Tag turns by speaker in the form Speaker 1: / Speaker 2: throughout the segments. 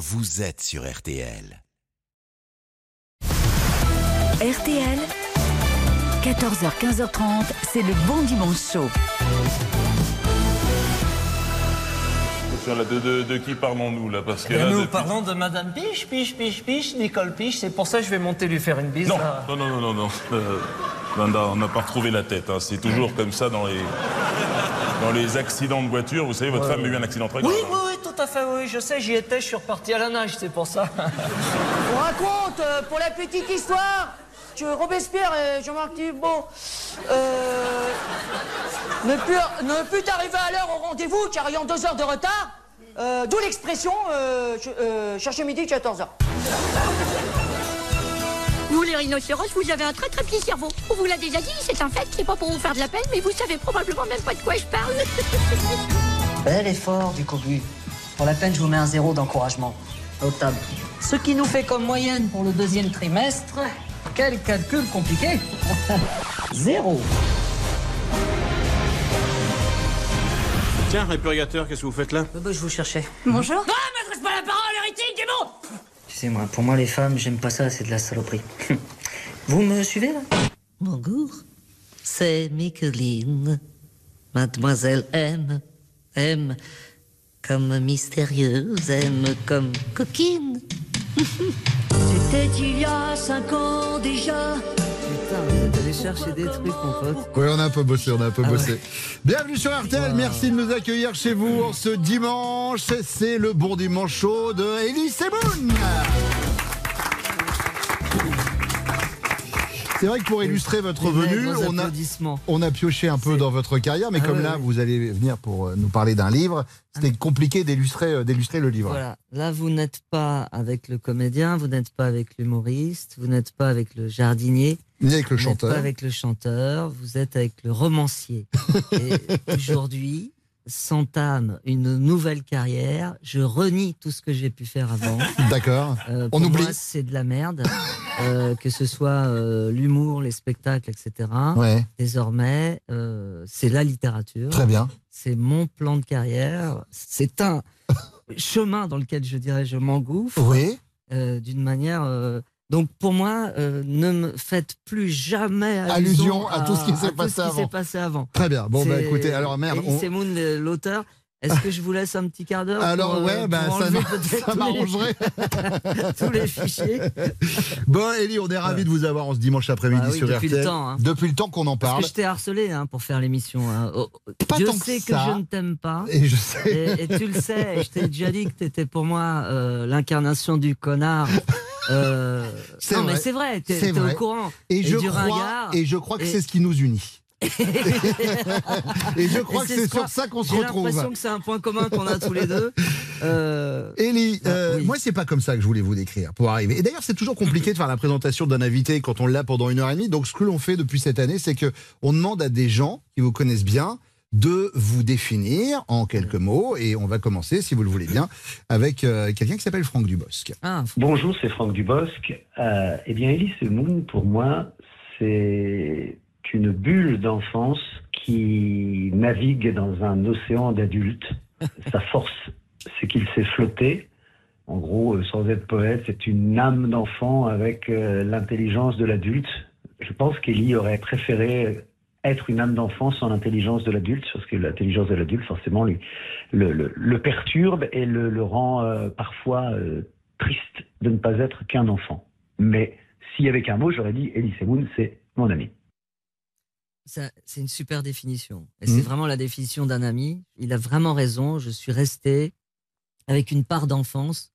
Speaker 1: vous êtes sur RTL.
Speaker 2: RTL, 14h, 15h30, c'est le bon dimanche.
Speaker 3: Sur la- de, de- de qui parlons-nous là? Parce que là,
Speaker 4: nous
Speaker 3: depuis-
Speaker 4: parlons de Madame Piche, Piche, Piche, Piche, Nicole Piche. C'est pour ça que je vais monter lui faire une bise.
Speaker 3: Non,
Speaker 4: là.
Speaker 3: non, non, non, non, non. Euh, Linda, on n'a pas retrouvé la tête. hein. C'est toujours comme ça dans les dans les accidents de voiture. Vous savez, votre femme a eu un accident très grave.
Speaker 4: Oui, oui, à fait, oui. Je sais, j'y étais, je suis reparti à la nage, c'est pour ça.
Speaker 5: On raconte, euh, pour la petite histoire, que Robespierre et Jean-Marc Thibault euh, ne purent ne put arriver à l'heure au rendez-vous car ayant deux heures de retard, euh, d'où l'expression euh, ch- euh, chercher midi 14 heures.
Speaker 6: Vous, les rhinocéros, vous avez un très très petit cerveau. On vous l'a déjà dit, c'est un fait, c'est pas pour vous faire de la peine, mais vous savez probablement même pas de quoi je parle.
Speaker 5: Bel effort du cobu. Pour la peine, je vous mets un zéro d'encouragement. Notable. Ce qui nous fait comme moyenne pour le deuxième trimestre, quel calcul compliqué Zéro.
Speaker 7: Tiens, répurgateur, qu'est-ce que vous faites là?
Speaker 5: Euh, bah, je vous cherchais.
Speaker 6: Bonjour.
Speaker 5: Tu sais, moi, pour moi, les femmes, j'aime pas ça, c'est de la saloperie. Vous me suivez, là?
Speaker 8: Bonjour, c'est Micheline. Mademoiselle M. M comme mystérieuse, M comme coquine.
Speaker 6: C'était il y a cinq ans déjà.
Speaker 4: Putain, vous êtes allé chercher des trucs, mon pote.
Speaker 9: Oui, on a un peu bossé, on a un peu
Speaker 4: Ah
Speaker 9: bossé. Bienvenue sur RTL, merci de nous accueillir chez vous en ce dimanche. C'est le bon dimanche chaud de Elie Semoun. C'est vrai que pour illustrer votre venue, on a,
Speaker 4: applaudissements.
Speaker 9: on a pioché un peu dans votre carrière, mais
Speaker 4: Ah
Speaker 9: comme là, vous allez venir pour euh, nous parler d'un livre, c'était compliqué d'illustrer euh, d'illustrer le livre.
Speaker 4: Voilà. Là, vous n'êtes pas avec le comédien, vous n'êtes pas avec l'humoriste, vous n'êtes pas avec le jardinier,
Speaker 9: Ni avec le
Speaker 4: vous n'êtes
Speaker 9: chanteur.
Speaker 4: pas avec le chanteur, vous êtes avec le romancier. Et aujourd'hui, s'entame une nouvelle carrière. Je renie tout ce que j'ai pu faire avant.
Speaker 9: D'accord.
Speaker 4: Euh,
Speaker 9: On oublie.
Speaker 4: c'est de la merde. Euh, que ce soit euh, l'humour, les spectacles, etc.
Speaker 9: Ouais,
Speaker 4: Désormais, c'est la littérature.
Speaker 9: très bien.
Speaker 4: C'est mon plan de carrière. C'est un chemin dans lequel je dirais je m'engouffre
Speaker 9: Oui.
Speaker 4: d'une manière. Donc pour moi, euh, ne me faites plus jamais
Speaker 9: Allusion
Speaker 4: allusion,
Speaker 9: à tout ce qui s'est passé avant.
Speaker 4: s'est passé avant.
Speaker 9: Très bien. Bon, bah écoutez, alors merde. On-
Speaker 4: le- l'auteur. Est-ce que je vous laisse un petit quart d'heure
Speaker 9: Alors,
Speaker 4: pour, euh,
Speaker 9: ouais, bah,
Speaker 4: pour
Speaker 9: ça ça
Speaker 4: tous les-
Speaker 9: m'arrangerait.
Speaker 4: tous les fichiers
Speaker 9: Bon, Ellie, on est ravis de vous avoir en ce dimanche après-midi
Speaker 4: Bah oui,
Speaker 9: sur
Speaker 4: depuis
Speaker 9: RTL.
Speaker 4: le temps, hein.
Speaker 9: Depuis le temps qu'on en
Speaker 4: Parce
Speaker 9: parle.
Speaker 4: que je t'ai harcelé hein, pour faire l'émission. hein. Oh, Dieu
Speaker 9: que
Speaker 4: sait que,
Speaker 9: ça.
Speaker 4: je ne t'aime pas.
Speaker 9: Et je sais.
Speaker 4: Et, et tu le sais, et je t'ai déjà dit que tu étais pour moi euh, l'incarnation du connard. Euh, non,
Speaker 9: vrai.
Speaker 4: mais c'est vrai, t'es
Speaker 9: vrai.
Speaker 4: au courant.
Speaker 9: Et, je
Speaker 4: du
Speaker 9: crois,
Speaker 4: ringard.
Speaker 9: et je crois que
Speaker 4: Et-
Speaker 9: c'est ce qui nous unit. Et je crois
Speaker 4: Et
Speaker 9: que
Speaker 4: c'est
Speaker 9: sur ça qu'on se
Speaker 4: J'ai
Speaker 9: retrouve.
Speaker 4: l'impression que c'est un point commun qu'on a tous les deux. Euh,
Speaker 9: Ellie, euh,
Speaker 4: Ah, oui.
Speaker 9: moi c'est pas comme ça que je voulais vous décrire pour arriver. Et d'ailleurs c'est toujours compliqué de faire la présentation d'un invité quand on l'a pendant une heure et demie. Donc ce que l'on fait depuis cette année, c'est que on demande à des gens qui vous connaissent bien de vous définir en quelques mots. Et on va commencer, si vous le voulez bien, avec euh, quelqu'un qui s'appelle Franck Dubosc.
Speaker 4: ah,
Speaker 10: Bonjour, c'est Franck Dubosc. Euh, eh bien, Elise Moon, pour moi, c'est une bulle d'enfance qui navigue dans un océan d'adultes. Sa force, c'est qu'il sait flotter. En gros, euh, sans être poète, c'est une âme d'enfant avec euh, l'intelligence de l'adulte. Je pense qu'Elie aurait préféré être une âme d'enfant sans l'intelligence de l'adulte, parce que l'intelligence de l'adulte, forcément, le, perturbe et le, rend euh, parfois triste de ne pas être qu'un enfant. Mais s'il y avait qu'un mot, j'aurais dit Elie Semoun, c'est mon ami.
Speaker 4: C'est une super définition. Et c'est vraiment la définition d'un ami. Il a vraiment raison. Je suis resté avec une part d'enfance.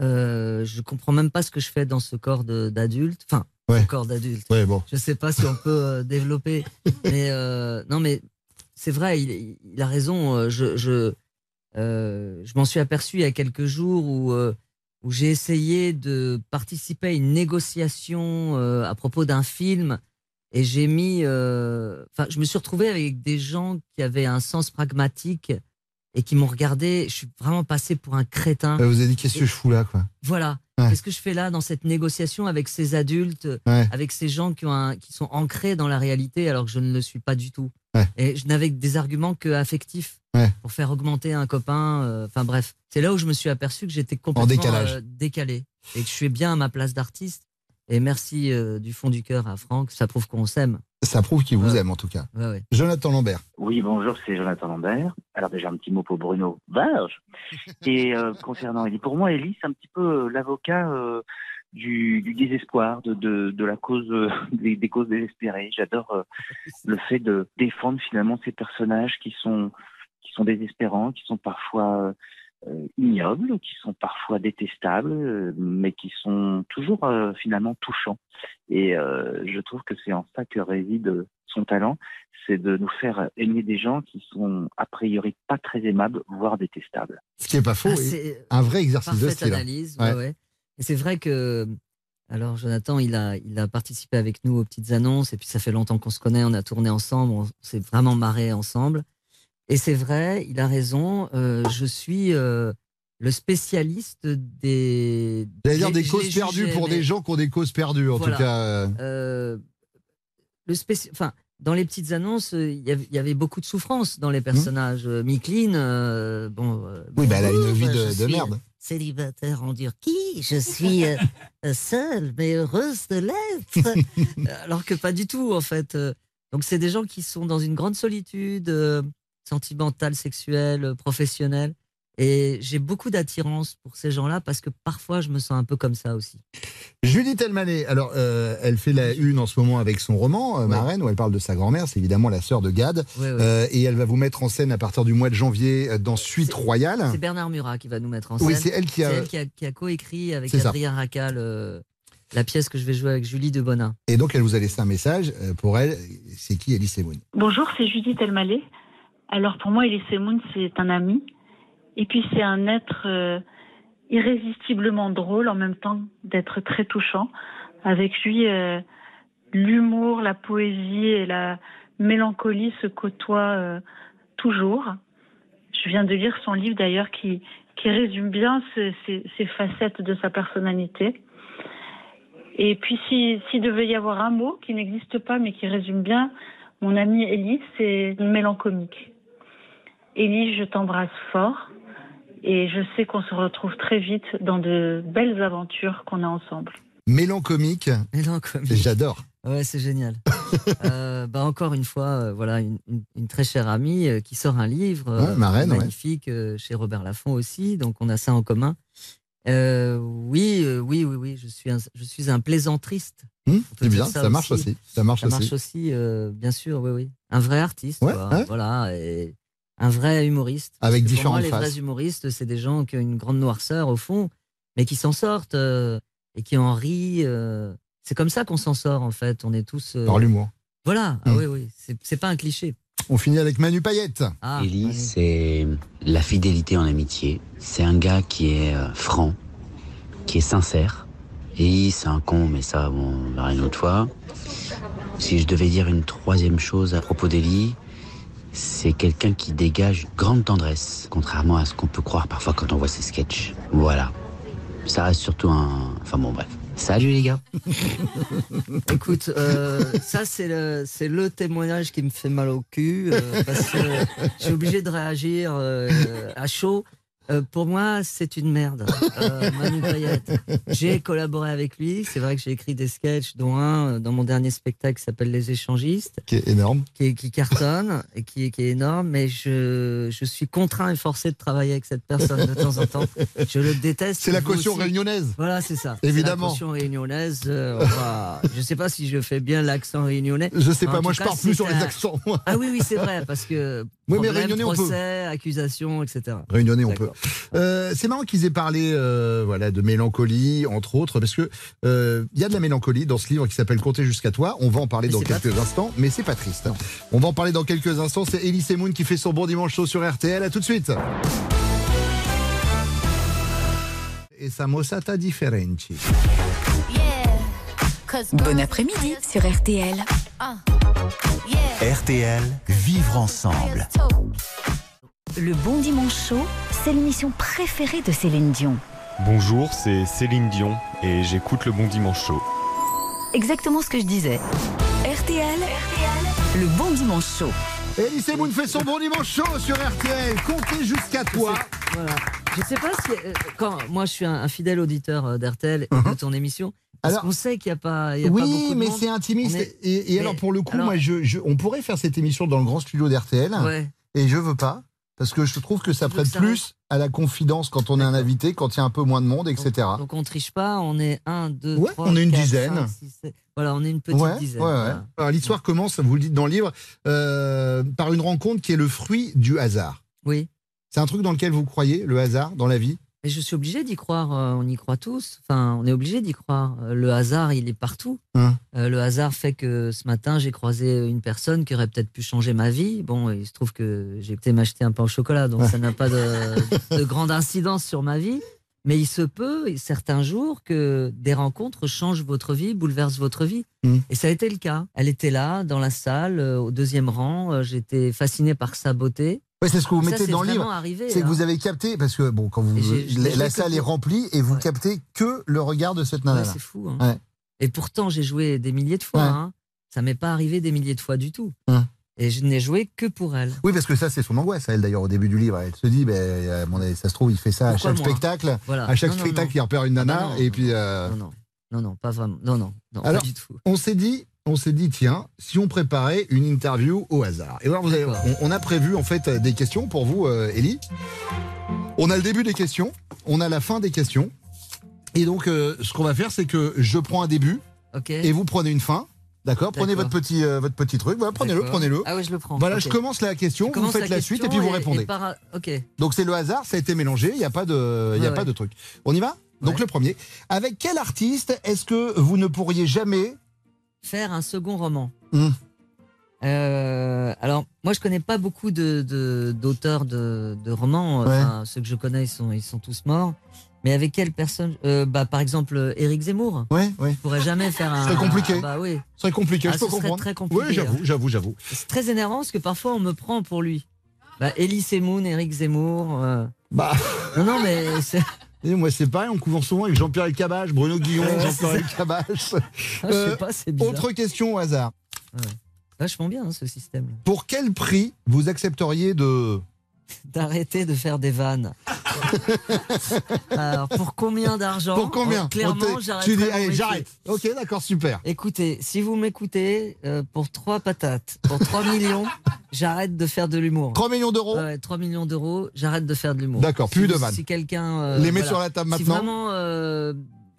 Speaker 4: Euh, je comprends même pas ce que je fais dans ce corps d'adulte. Enfin,
Speaker 9: Ouais.
Speaker 4: corps d'adulte.
Speaker 9: Ouais, bon.
Speaker 4: Je sais pas si on peut euh, développer. Mais euh, non, mais c'est vrai, il, il a raison. euh, Je, je, je m'en suis aperçu il y a quelques jours où, où j'ai essayé de participer à une négociation à propos d'un film. Et j'ai mis. euh, Enfin, je me suis retrouvé avec des gens qui avaient un sens pragmatique et qui m'ont regardé. Je suis vraiment passé pour un crétin.
Speaker 9: Euh, Vous avez dit qu'est-ce que je fous là, quoi.
Speaker 4: Voilà.
Speaker 9: Ouais.
Speaker 4: Qu'est-ce que je fais là dans cette négociation avec ces adultes,
Speaker 9: Ouais.
Speaker 4: avec ces gens qui, ont un- qui sont ancrés dans la réalité alors que je ne le suis pas du tout
Speaker 9: Ouais.
Speaker 4: Et je n'avais que des arguments que affectifs. Pour faire augmenter un copain. euh, Enfin bref, c'est là où je me suis aperçu que j'étais complètement euh, décalé et que je suis bien à ma place d'artiste. Et merci euh, du fond du cœur à Franck, ça prouve qu'on s'aime.
Speaker 9: Ça prouve qu'il vous
Speaker 4: Ouais.
Speaker 9: aime en tout cas.
Speaker 4: Ouais, ouais.
Speaker 9: Jonathan Lambert.
Speaker 11: Oui, bonjour, c'est Jonathan Lambert. Alors déjà un petit mot pour Bruno Varge. Et euh, concernant Ellie, pour moi, Ellie, c'est un petit peu euh, l'avocat euh, du, du désespoir, de, de, de la cause, euh, des, des causes désespérées. J'adore euh, le fait de défendre finalement ces personnages qui sont qui sont désespérants, qui sont parfois euh, ignobles, qui sont parfois détestables, euh, mais qui sont toujours euh, finalement touchants. Et euh, je trouve que c'est en ça que réside son talent, c'est de nous faire aimer des gens qui sont a priori pas très aimables, voire détestables.
Speaker 9: Ce qui est pas faux.
Speaker 4: Ah, c'est
Speaker 9: un vrai exercice de style. hein.
Speaker 4: analyse.
Speaker 9: Ouais.
Speaker 4: ouais, ouais. Et c'est vrai que. Alors, Jonathan, il a, il a participé avec nous aux petites annonces, et puis ça fait longtemps qu'on se connaît, on a tourné ensemble, on s'est vraiment marré ensemble. Et c'est vrai, il a raison, euh, je suis euh, le spécialiste des. Je
Speaker 9: des causes perdues pour
Speaker 4: mais-
Speaker 9: des gens qui ont des causes perdues, en
Speaker 4: Voilà.
Speaker 9: tout cas. euh,
Speaker 4: le spéci- enfin, dans les petites annonces, il y avait- il y avait beaucoup de souffrance dans les personnages. Euh, Micheline, euh, bon.
Speaker 9: Oui, bah, elle a une vie de, de
Speaker 4: suis,
Speaker 9: merde.
Speaker 8: Célibataire en Turquie, je suis euh, seule mais heureuse de l'être.
Speaker 4: Alors que pas du tout, en fait. Donc, c'est des gens qui sont dans une grande solitude euh, sentimentale, sexuelle, euh, professionnelle. Et j'ai beaucoup d'attirance pour ces gens-là parce que parfois, je me sens un peu comme ça aussi.
Speaker 9: Judith Elmaleh, alors euh, elle fait la une en ce moment avec son roman, euh, Marraine, où elle parle de sa grand-mère, c'est évidemment la sœur de Gad.
Speaker 4: Ouais, ouais.
Speaker 9: Euh, et elle va vous mettre en scène à partir du mois de janvier dans Suite Royale.
Speaker 4: C'est Bernard Murat qui va nous mettre en scène.
Speaker 9: Oui, c'est elle qui a-
Speaker 4: C'est elle qui a, qui a coécrit avec. Adrien Racal euh, la pièce que je vais jouer avec Julie de Bonin.
Speaker 9: Et donc elle vous a laissé un message pour elle. C'est qui Elise Moon
Speaker 12: Bonjour, c'est Judith Elmaleh. Alors pour moi, Elise Moon, c'est un ami. Et puis c'est un être euh, irrésistiblement drôle en même temps d'être très touchant. Avec lui, euh, l'humour, la poésie et la mélancolie se côtoient euh, toujours. Je viens de lire son livre d'ailleurs qui, résume bien ces, facettes de sa personnalité. Et puis, si- s'il devait y avoir un mot qui n'existe pas, mais qui résume bien mon amie Ellie, c'est mélancolique. Ellie, je t'embrasse fort et je sais qu'on se retrouve très vite dans de belles aventures qu'on a ensemble.
Speaker 9: Mélancomique.
Speaker 4: Mélancomique.
Speaker 9: J'adore.
Speaker 4: Ouais, c'est génial. Euh, bah encore une fois, euh, voilà, une, une- une très chère amie euh, qui sort un livre euh,
Speaker 9: Ouais, Marraine, ouais.
Speaker 4: magnifique euh, chez Robert Laffont aussi, donc on a ça en commun. Euh, oui, euh, oui, oui, oui, je suis un, je suis un plaisantriste.
Speaker 9: Hum,
Speaker 4: peut
Speaker 9: c'est bien, ça, marche aussi. Ça marche
Speaker 4: ça
Speaker 9: aussi.
Speaker 4: marche aussi, euh, bien sûr, oui, oui. Un vrai artiste,
Speaker 9: Ouais,
Speaker 4: quoi,
Speaker 9: ouais.
Speaker 4: voilà, et un vrai humoriste.
Speaker 9: Avec
Speaker 4: pour moi, les
Speaker 9: faces.
Speaker 4: vrais humoristes, c'est des gens qui ont une grande noirceur au fond, mais qui s'en sortent euh, et qui en rient. euh. c'est comme ça qu'on s'en sort, en fait. On est tous. euh,
Speaker 9: Par l'humour.
Speaker 4: Voilà, ah
Speaker 9: Mm.
Speaker 4: oui, oui, c'est pas un cliché.
Speaker 9: On finit avec Manu Payette.
Speaker 4: Ah,
Speaker 13: Ellie, c'est la fidélité en amitié. C'est un gars qui est franc, qui est sincère. Ellie, c'est un con, mais ça, bon, on verra une autre fois. Si je devais dire une troisième chose à propos d'Ellie, c'est quelqu'un qui dégage une grande tendresse, contrairement à ce qu'on peut croire parfois quand on voit ses sketchs. Voilà. Ça reste surtout un... Enfin bon, bref. Salut les gars.
Speaker 4: Écoute, euh, ça c'est le, c'est le témoignage qui me fait mal au cul euh, parce que je suis obligé de réagir euh, à chaud. Euh, pour moi, c'est une merde. Euh, Manu Payette. J'ai collaboré avec lui. C'est vrai que j'ai écrit des sketchs, dont un euh, dans mon dernier spectacle qui s'appelle Les Échangistes.
Speaker 9: Qui est énorme.
Speaker 4: Qui, qui cartonne et qui, est- qui est énorme. Mais je, je suis contraint et forcé de travailler avec cette personne de temps en temps. Je le déteste.
Speaker 9: C'est la caution
Speaker 4: aussi.
Speaker 9: réunionnaise.
Speaker 4: Voilà, c'est ça.
Speaker 9: Évidemment.
Speaker 4: La caution réunionnaise. euh, Je ne sais pas si je fais bien l'accent réunionnais.
Speaker 9: Je sais
Speaker 4: En
Speaker 9: pas, moi je pars plus sur les accents. moi.
Speaker 4: Ah oui, oui, c'est vrai, parce que.
Speaker 9: Oui, mais réunionnais, on peut.
Speaker 4: procès, accusation, etc.
Speaker 9: Réunionnais, on peut. Euh, c'est marrant qu'ils aient parlé euh, voilà, de mélancolie, entre autres, parce que euh, il y a de la mélancolie dans ce livre qui s'appelle Compter jusqu'à toi. On va en parler
Speaker 4: Mais
Speaker 9: dans quelques instants, mais c'est pas triste. On va en parler dans quelques instants. C'est Elise Moon qui fait son bon dimanche chaud sur RTL. À tout de suite. Et sa mossata differenti.
Speaker 2: Bon après-midi sur RTL.
Speaker 1: RTL, vivre ensemble.
Speaker 2: Le Bon Dimanche Chaud, c'est l'émission préférée de Céline Dion.
Speaker 14: Bonjour, c'est Céline Dion et j'écoute le Bon Dimanche Chaud.
Speaker 2: Exactement ce que je disais. RTL, le Bon Dimanche Chaud.
Speaker 9: Elise Moon fait son bon dimanche chaud sur RTL. Comptez jusqu'à toi.
Speaker 4: Voilà. Je sais pas si. euh, Quand, moi, je suis un, un fidèle auditeur euh, d'RTL et de ton émission. Parce.
Speaker 9: Alors-
Speaker 4: qu'on sait qu'il n'y a pas. il y a pas
Speaker 9: Oui,
Speaker 4: beaucoup de
Speaker 9: mais c'est intimiste.
Speaker 4: On est-
Speaker 9: Et, et
Speaker 4: mais-
Speaker 9: alors, pour le coup,
Speaker 4: alors-
Speaker 9: moi, je, je- on pourrait faire cette émission dans le grand studio d'RTL.
Speaker 4: Ouais.
Speaker 9: Et je veux pas. Parce que je trouve que ça prête plus à la confidence quand on est un invité, quand il y a un peu moins de monde, etc.
Speaker 4: Donc on triche pas, on est un, deux,
Speaker 9: Ouais,
Speaker 4: trois,
Speaker 9: on est une
Speaker 4: quatre,
Speaker 9: dizaine.
Speaker 4: cinq, six, sept. Voilà, on est une petite
Speaker 9: ouais,
Speaker 4: dizaine.
Speaker 9: ouais,
Speaker 4: voilà.
Speaker 9: L'histoire commence, vous le dites dans le livre, euh, par une rencontre qui est le fruit du hasard.
Speaker 4: Oui.
Speaker 9: C'est un truc dans lequel vous croyez, le hasard, dans la vie?
Speaker 4: Mais je suis obligé d'y croire, euh, on y croit tous. Enfin, on est obligé d'y croire. Euh, Le hasard, il est partout.
Speaker 9: Hein.
Speaker 4: Euh, le hasard fait que ce matin, j'ai croisé une personne qui aurait peut-être pu changer ma vie. Bon, il se trouve que j'ai été m'acheter un pain au chocolat, donc ça n'a pas de, de grande incidence sur ma vie. Mais il se peut, certains jours, que des rencontres changent votre vie, bouleversent votre vie.
Speaker 9: Mm.
Speaker 4: Et ça a été le cas. Elle était là, dans la salle, au deuxième rang. J'étais fasciné par sa beauté.
Speaker 9: Ouais, c'est ce que vous mettez dans le livre. C'est que
Speaker 4: hein.
Speaker 9: vous avez capté, parce que bon, quand vous, la, salle est remplie et vous captez que le regard de cette nana.
Speaker 4: Ouais, c'est fou. hein.
Speaker 9: Ouais.
Speaker 4: Et pourtant, j'ai joué des milliers de fois.
Speaker 9: Ouais.
Speaker 4: Hein. Ça m'est pas arrivé des milliers de fois du tout.
Speaker 9: Ouais.
Speaker 4: Et je n'ai joué que pour elle.
Speaker 9: Oui, parce que ça, c'est son angoisse, elle, d'ailleurs, au début du livre. Elle se dit, avis, ça se trouve, il fait ça à chaque
Speaker 4: moi
Speaker 9: spectacle.
Speaker 4: Voilà.
Speaker 9: À chaque
Speaker 4: Non,
Speaker 9: spectacle,
Speaker 4: non.
Speaker 9: il repère une nana,
Speaker 4: Ah bah non,
Speaker 9: et puis. euh,
Speaker 4: Non, non, pas vraiment. Non, non, non,
Speaker 9: Alors,
Speaker 4: pas du tout.
Speaker 9: on s'est dit, on s'est dit, tiens, si on préparait une interview au hasard. Et alors, vous avez- on, on a prévu en fait des questions pour vous, euh, Ellie. On a le début des questions, on a la fin des questions. Et donc, euh, ce qu'on va faire, c'est que je prends un début et vous prenez une fin. D'accord? Prenez votre petit, euh, votre petit truc. Voilà, prenez-le, prenez-le.
Speaker 4: Ah ouais, je le prends.
Speaker 9: Voilà, je commence la question, vous faites la, suite et puis vous répondez.
Speaker 4: par- Ok.
Speaker 9: Donc c'est le hasard, ça a été mélangé, il n'y a pas de, il y a
Speaker 4: Ouais,
Speaker 9: pas de truc. On y va? Donc le premier. Avec quel artiste est-ce que vous ne pourriez jamais
Speaker 4: Faire un second roman.
Speaker 9: Hmm.
Speaker 4: Euh, alors, moi, je connais pas beaucoup de de- d'auteurs de, de romans. Enfin, ceux que je connais, ils sont, ils sont tous morts. Mais avec quelle personne Euh, bah, Par exemple, Éric Zemmour.
Speaker 9: Ouais, ouais.
Speaker 4: Je pourrais jamais faire un.
Speaker 9: C'est compliqué.
Speaker 4: Ah bah oui.
Speaker 9: C'est compliqué,
Speaker 4: Ah,
Speaker 9: je peux comprendre.
Speaker 4: très compliqué,
Speaker 9: Oui, j'avoue,
Speaker 4: hein.
Speaker 9: j'avoue, j'avoue.
Speaker 4: C'est très énervant parce que parfois on me prend pour lui. Bah, Elie Semoun, Éric Zemmour. euh,
Speaker 9: Bah.
Speaker 4: Non, non, mais c'est.
Speaker 9: Et moi, c'est pareil, on couvre souvent avec Jean-Pierre Elkabbach, Bruno Guillon,
Speaker 4: Ouais,
Speaker 9: Jean-Pierre
Speaker 4: c'est
Speaker 9: Elkabbach.
Speaker 4: Ah, je sais pas, c'est bizarre.
Speaker 9: Autre question au hasard.
Speaker 4: Ouais. Vachement bien hein, ce système.
Speaker 9: Pour quel prix vous accepteriez de.
Speaker 4: D'arrêter de faire des vannes. Alors, pour combien d'argent
Speaker 9: Pour combien
Speaker 4: Oh, Clairement, j'arrête.
Speaker 9: Tu dis, allez, j'arrête. Ok, d'accord, super.
Speaker 4: Écoutez, si vous m'écoutez, euh, pour 3 patates, pour 3 millions, j'arrête de faire de l'humour.
Speaker 9: 3 millions d'euros
Speaker 4: Ouais, 3 millions d'euros, j'arrête de faire de l'humour.
Speaker 9: D'accord,
Speaker 4: Si
Speaker 9: plus de vannes.
Speaker 4: Si quelqu'un. euh,
Speaker 9: Les met
Speaker 4: voilà.
Speaker 9: sur la table
Speaker 4: Si
Speaker 9: maintenant
Speaker 4: vraiment euh,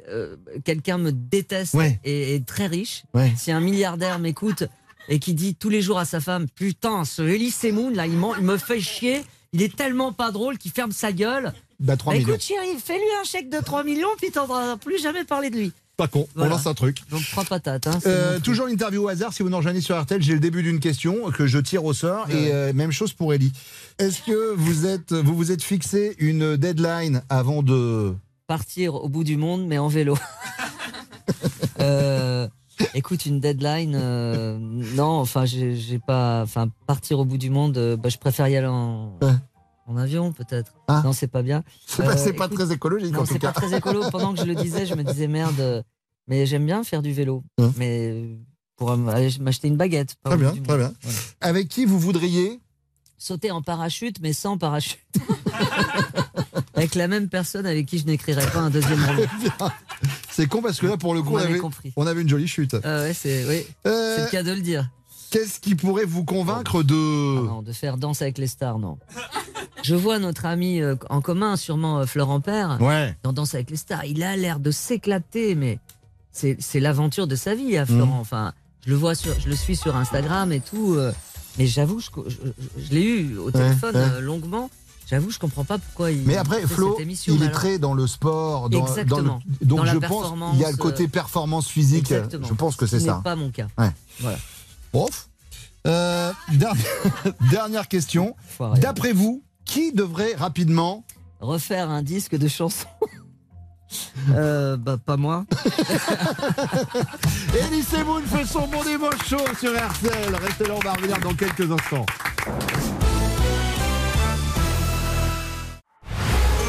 Speaker 4: euh, quelqu'un me déteste
Speaker 9: Ouais.
Speaker 4: et est très riche,
Speaker 9: Ouais.
Speaker 4: si un milliardaire m'écoute et qui dit tous les jours à sa femme Putain, ce Elie Semoun, là, il, m'en- il me fait chier, il est tellement pas drôle qu'il ferme sa gueule.
Speaker 9: Bah, 3
Speaker 4: Bah,
Speaker 9: millions.
Speaker 4: écoute, chérie, fais-lui un chèque de 3 millions, puis t'entendras plus jamais parler de lui.
Speaker 9: Pas con,
Speaker 4: Voilà.
Speaker 9: on lance un truc.
Speaker 4: Donc, trois patates. Hein,
Speaker 9: Euh, toujours l'interview au hasard, si vous nous rejoignez sur RTL, j'ai le début d'une question que je tire au sort et euh, même chose pour Ellie. Est-ce que vous êtes, vous vous êtes fixé une deadline avant de
Speaker 4: Partir au bout du monde, mais en vélo. Euh, écoute, une deadline, euh, non, enfin, j'ai pas. Enfin, partir au bout du monde, euh, bah, je préfère y aller en, en avion, peut-être. Non, c'est pas bien.
Speaker 9: Ah. C'est pas-
Speaker 4: Euh,
Speaker 9: pas très écologique,
Speaker 4: Non,
Speaker 9: en tout
Speaker 4: c'est pas très écolo. Pendant que je le disais, je me disais merde, mais j'aime bien faire du vélo. Mais pour m'acheter une baguette.
Speaker 9: Très bien, très bien. Avec qui vous voudriez
Speaker 4: Sauter en parachute, mais sans parachute. avec la même personne avec qui je n'écrirais pas un deuxième roman.
Speaker 9: C'est con parce que là, pour le coup, on avait, on avait une jolie chute.
Speaker 4: Ah ouais, c'est oui.
Speaker 9: Euh,
Speaker 4: le cas de le dire.
Speaker 9: Qu'est-ce qui pourrait vous convaincre de.
Speaker 4: Non, de faire danse avec les stars, non. Je vois notre ami euh, en commun, sûrement euh, Florent Père,
Speaker 9: Ouais.
Speaker 4: dans Danse avec les stars. Il a l'air de s'éclater, mais c'est l'aventure de sa vie, à Florent.
Speaker 9: Mhm.
Speaker 4: Enfin, je le vois sur, je le suis sur Instagram et tout. euh, mais j'avoue, je, je- je- je l'ai eu au téléphone
Speaker 9: ouais.
Speaker 4: longuement. J'avoue, je comprends pas pourquoi il.
Speaker 9: Mais après, Flo,
Speaker 4: cette émission,
Speaker 9: il est
Speaker 4: alors-
Speaker 9: très dans le sport, dans,
Speaker 4: Exactement.
Speaker 9: dans le- donc
Speaker 4: Dans
Speaker 9: je pense il y a le côté
Speaker 4: euh,
Speaker 9: performance physique.
Speaker 4: Exactement.
Speaker 9: Je pense que
Speaker 4: Ce
Speaker 9: c'est
Speaker 4: qui
Speaker 9: ça.
Speaker 4: n'est pas mon cas.
Speaker 9: Ouais.
Speaker 4: Voilà.
Speaker 9: Bon. Euh, dernière, dernière question. D'après vous, qui devrait rapidement
Speaker 4: Refaire un disque de chansons. Euh, bah, pas moi.
Speaker 9: Elie Semoun fait son bon dimanche chaud sur RTL. Restez là, on va revenir dans quelques instants.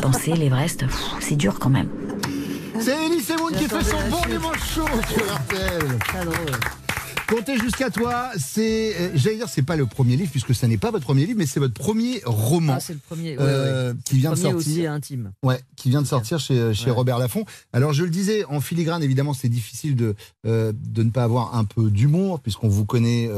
Speaker 2: Penser l'Everest, c'est dur quand même.
Speaker 9: C'est Elie Semoun qui fait son bon dimanche chaud sur RTL. Comptez jusqu'à toi, c'est, euh, j'allais dire, c'est pas le premier livre puisque ça n'est pas votre premier livre, mais c'est votre premier roman.
Speaker 4: Ah, c'est le premier, ouais,
Speaker 9: euh,
Speaker 4: ouais.
Speaker 9: qui vient de
Speaker 4: Premier
Speaker 9: sortir.
Speaker 4: aussi intime.
Speaker 9: Ouais, qui vient de sortir chez, chez
Speaker 4: Ouais.
Speaker 9: Robert Laffont. Alors je le disais, en filigrane, évidemment, c'est difficile de, euh, de ne pas avoir un peu d'humour, puisqu'on vous connaît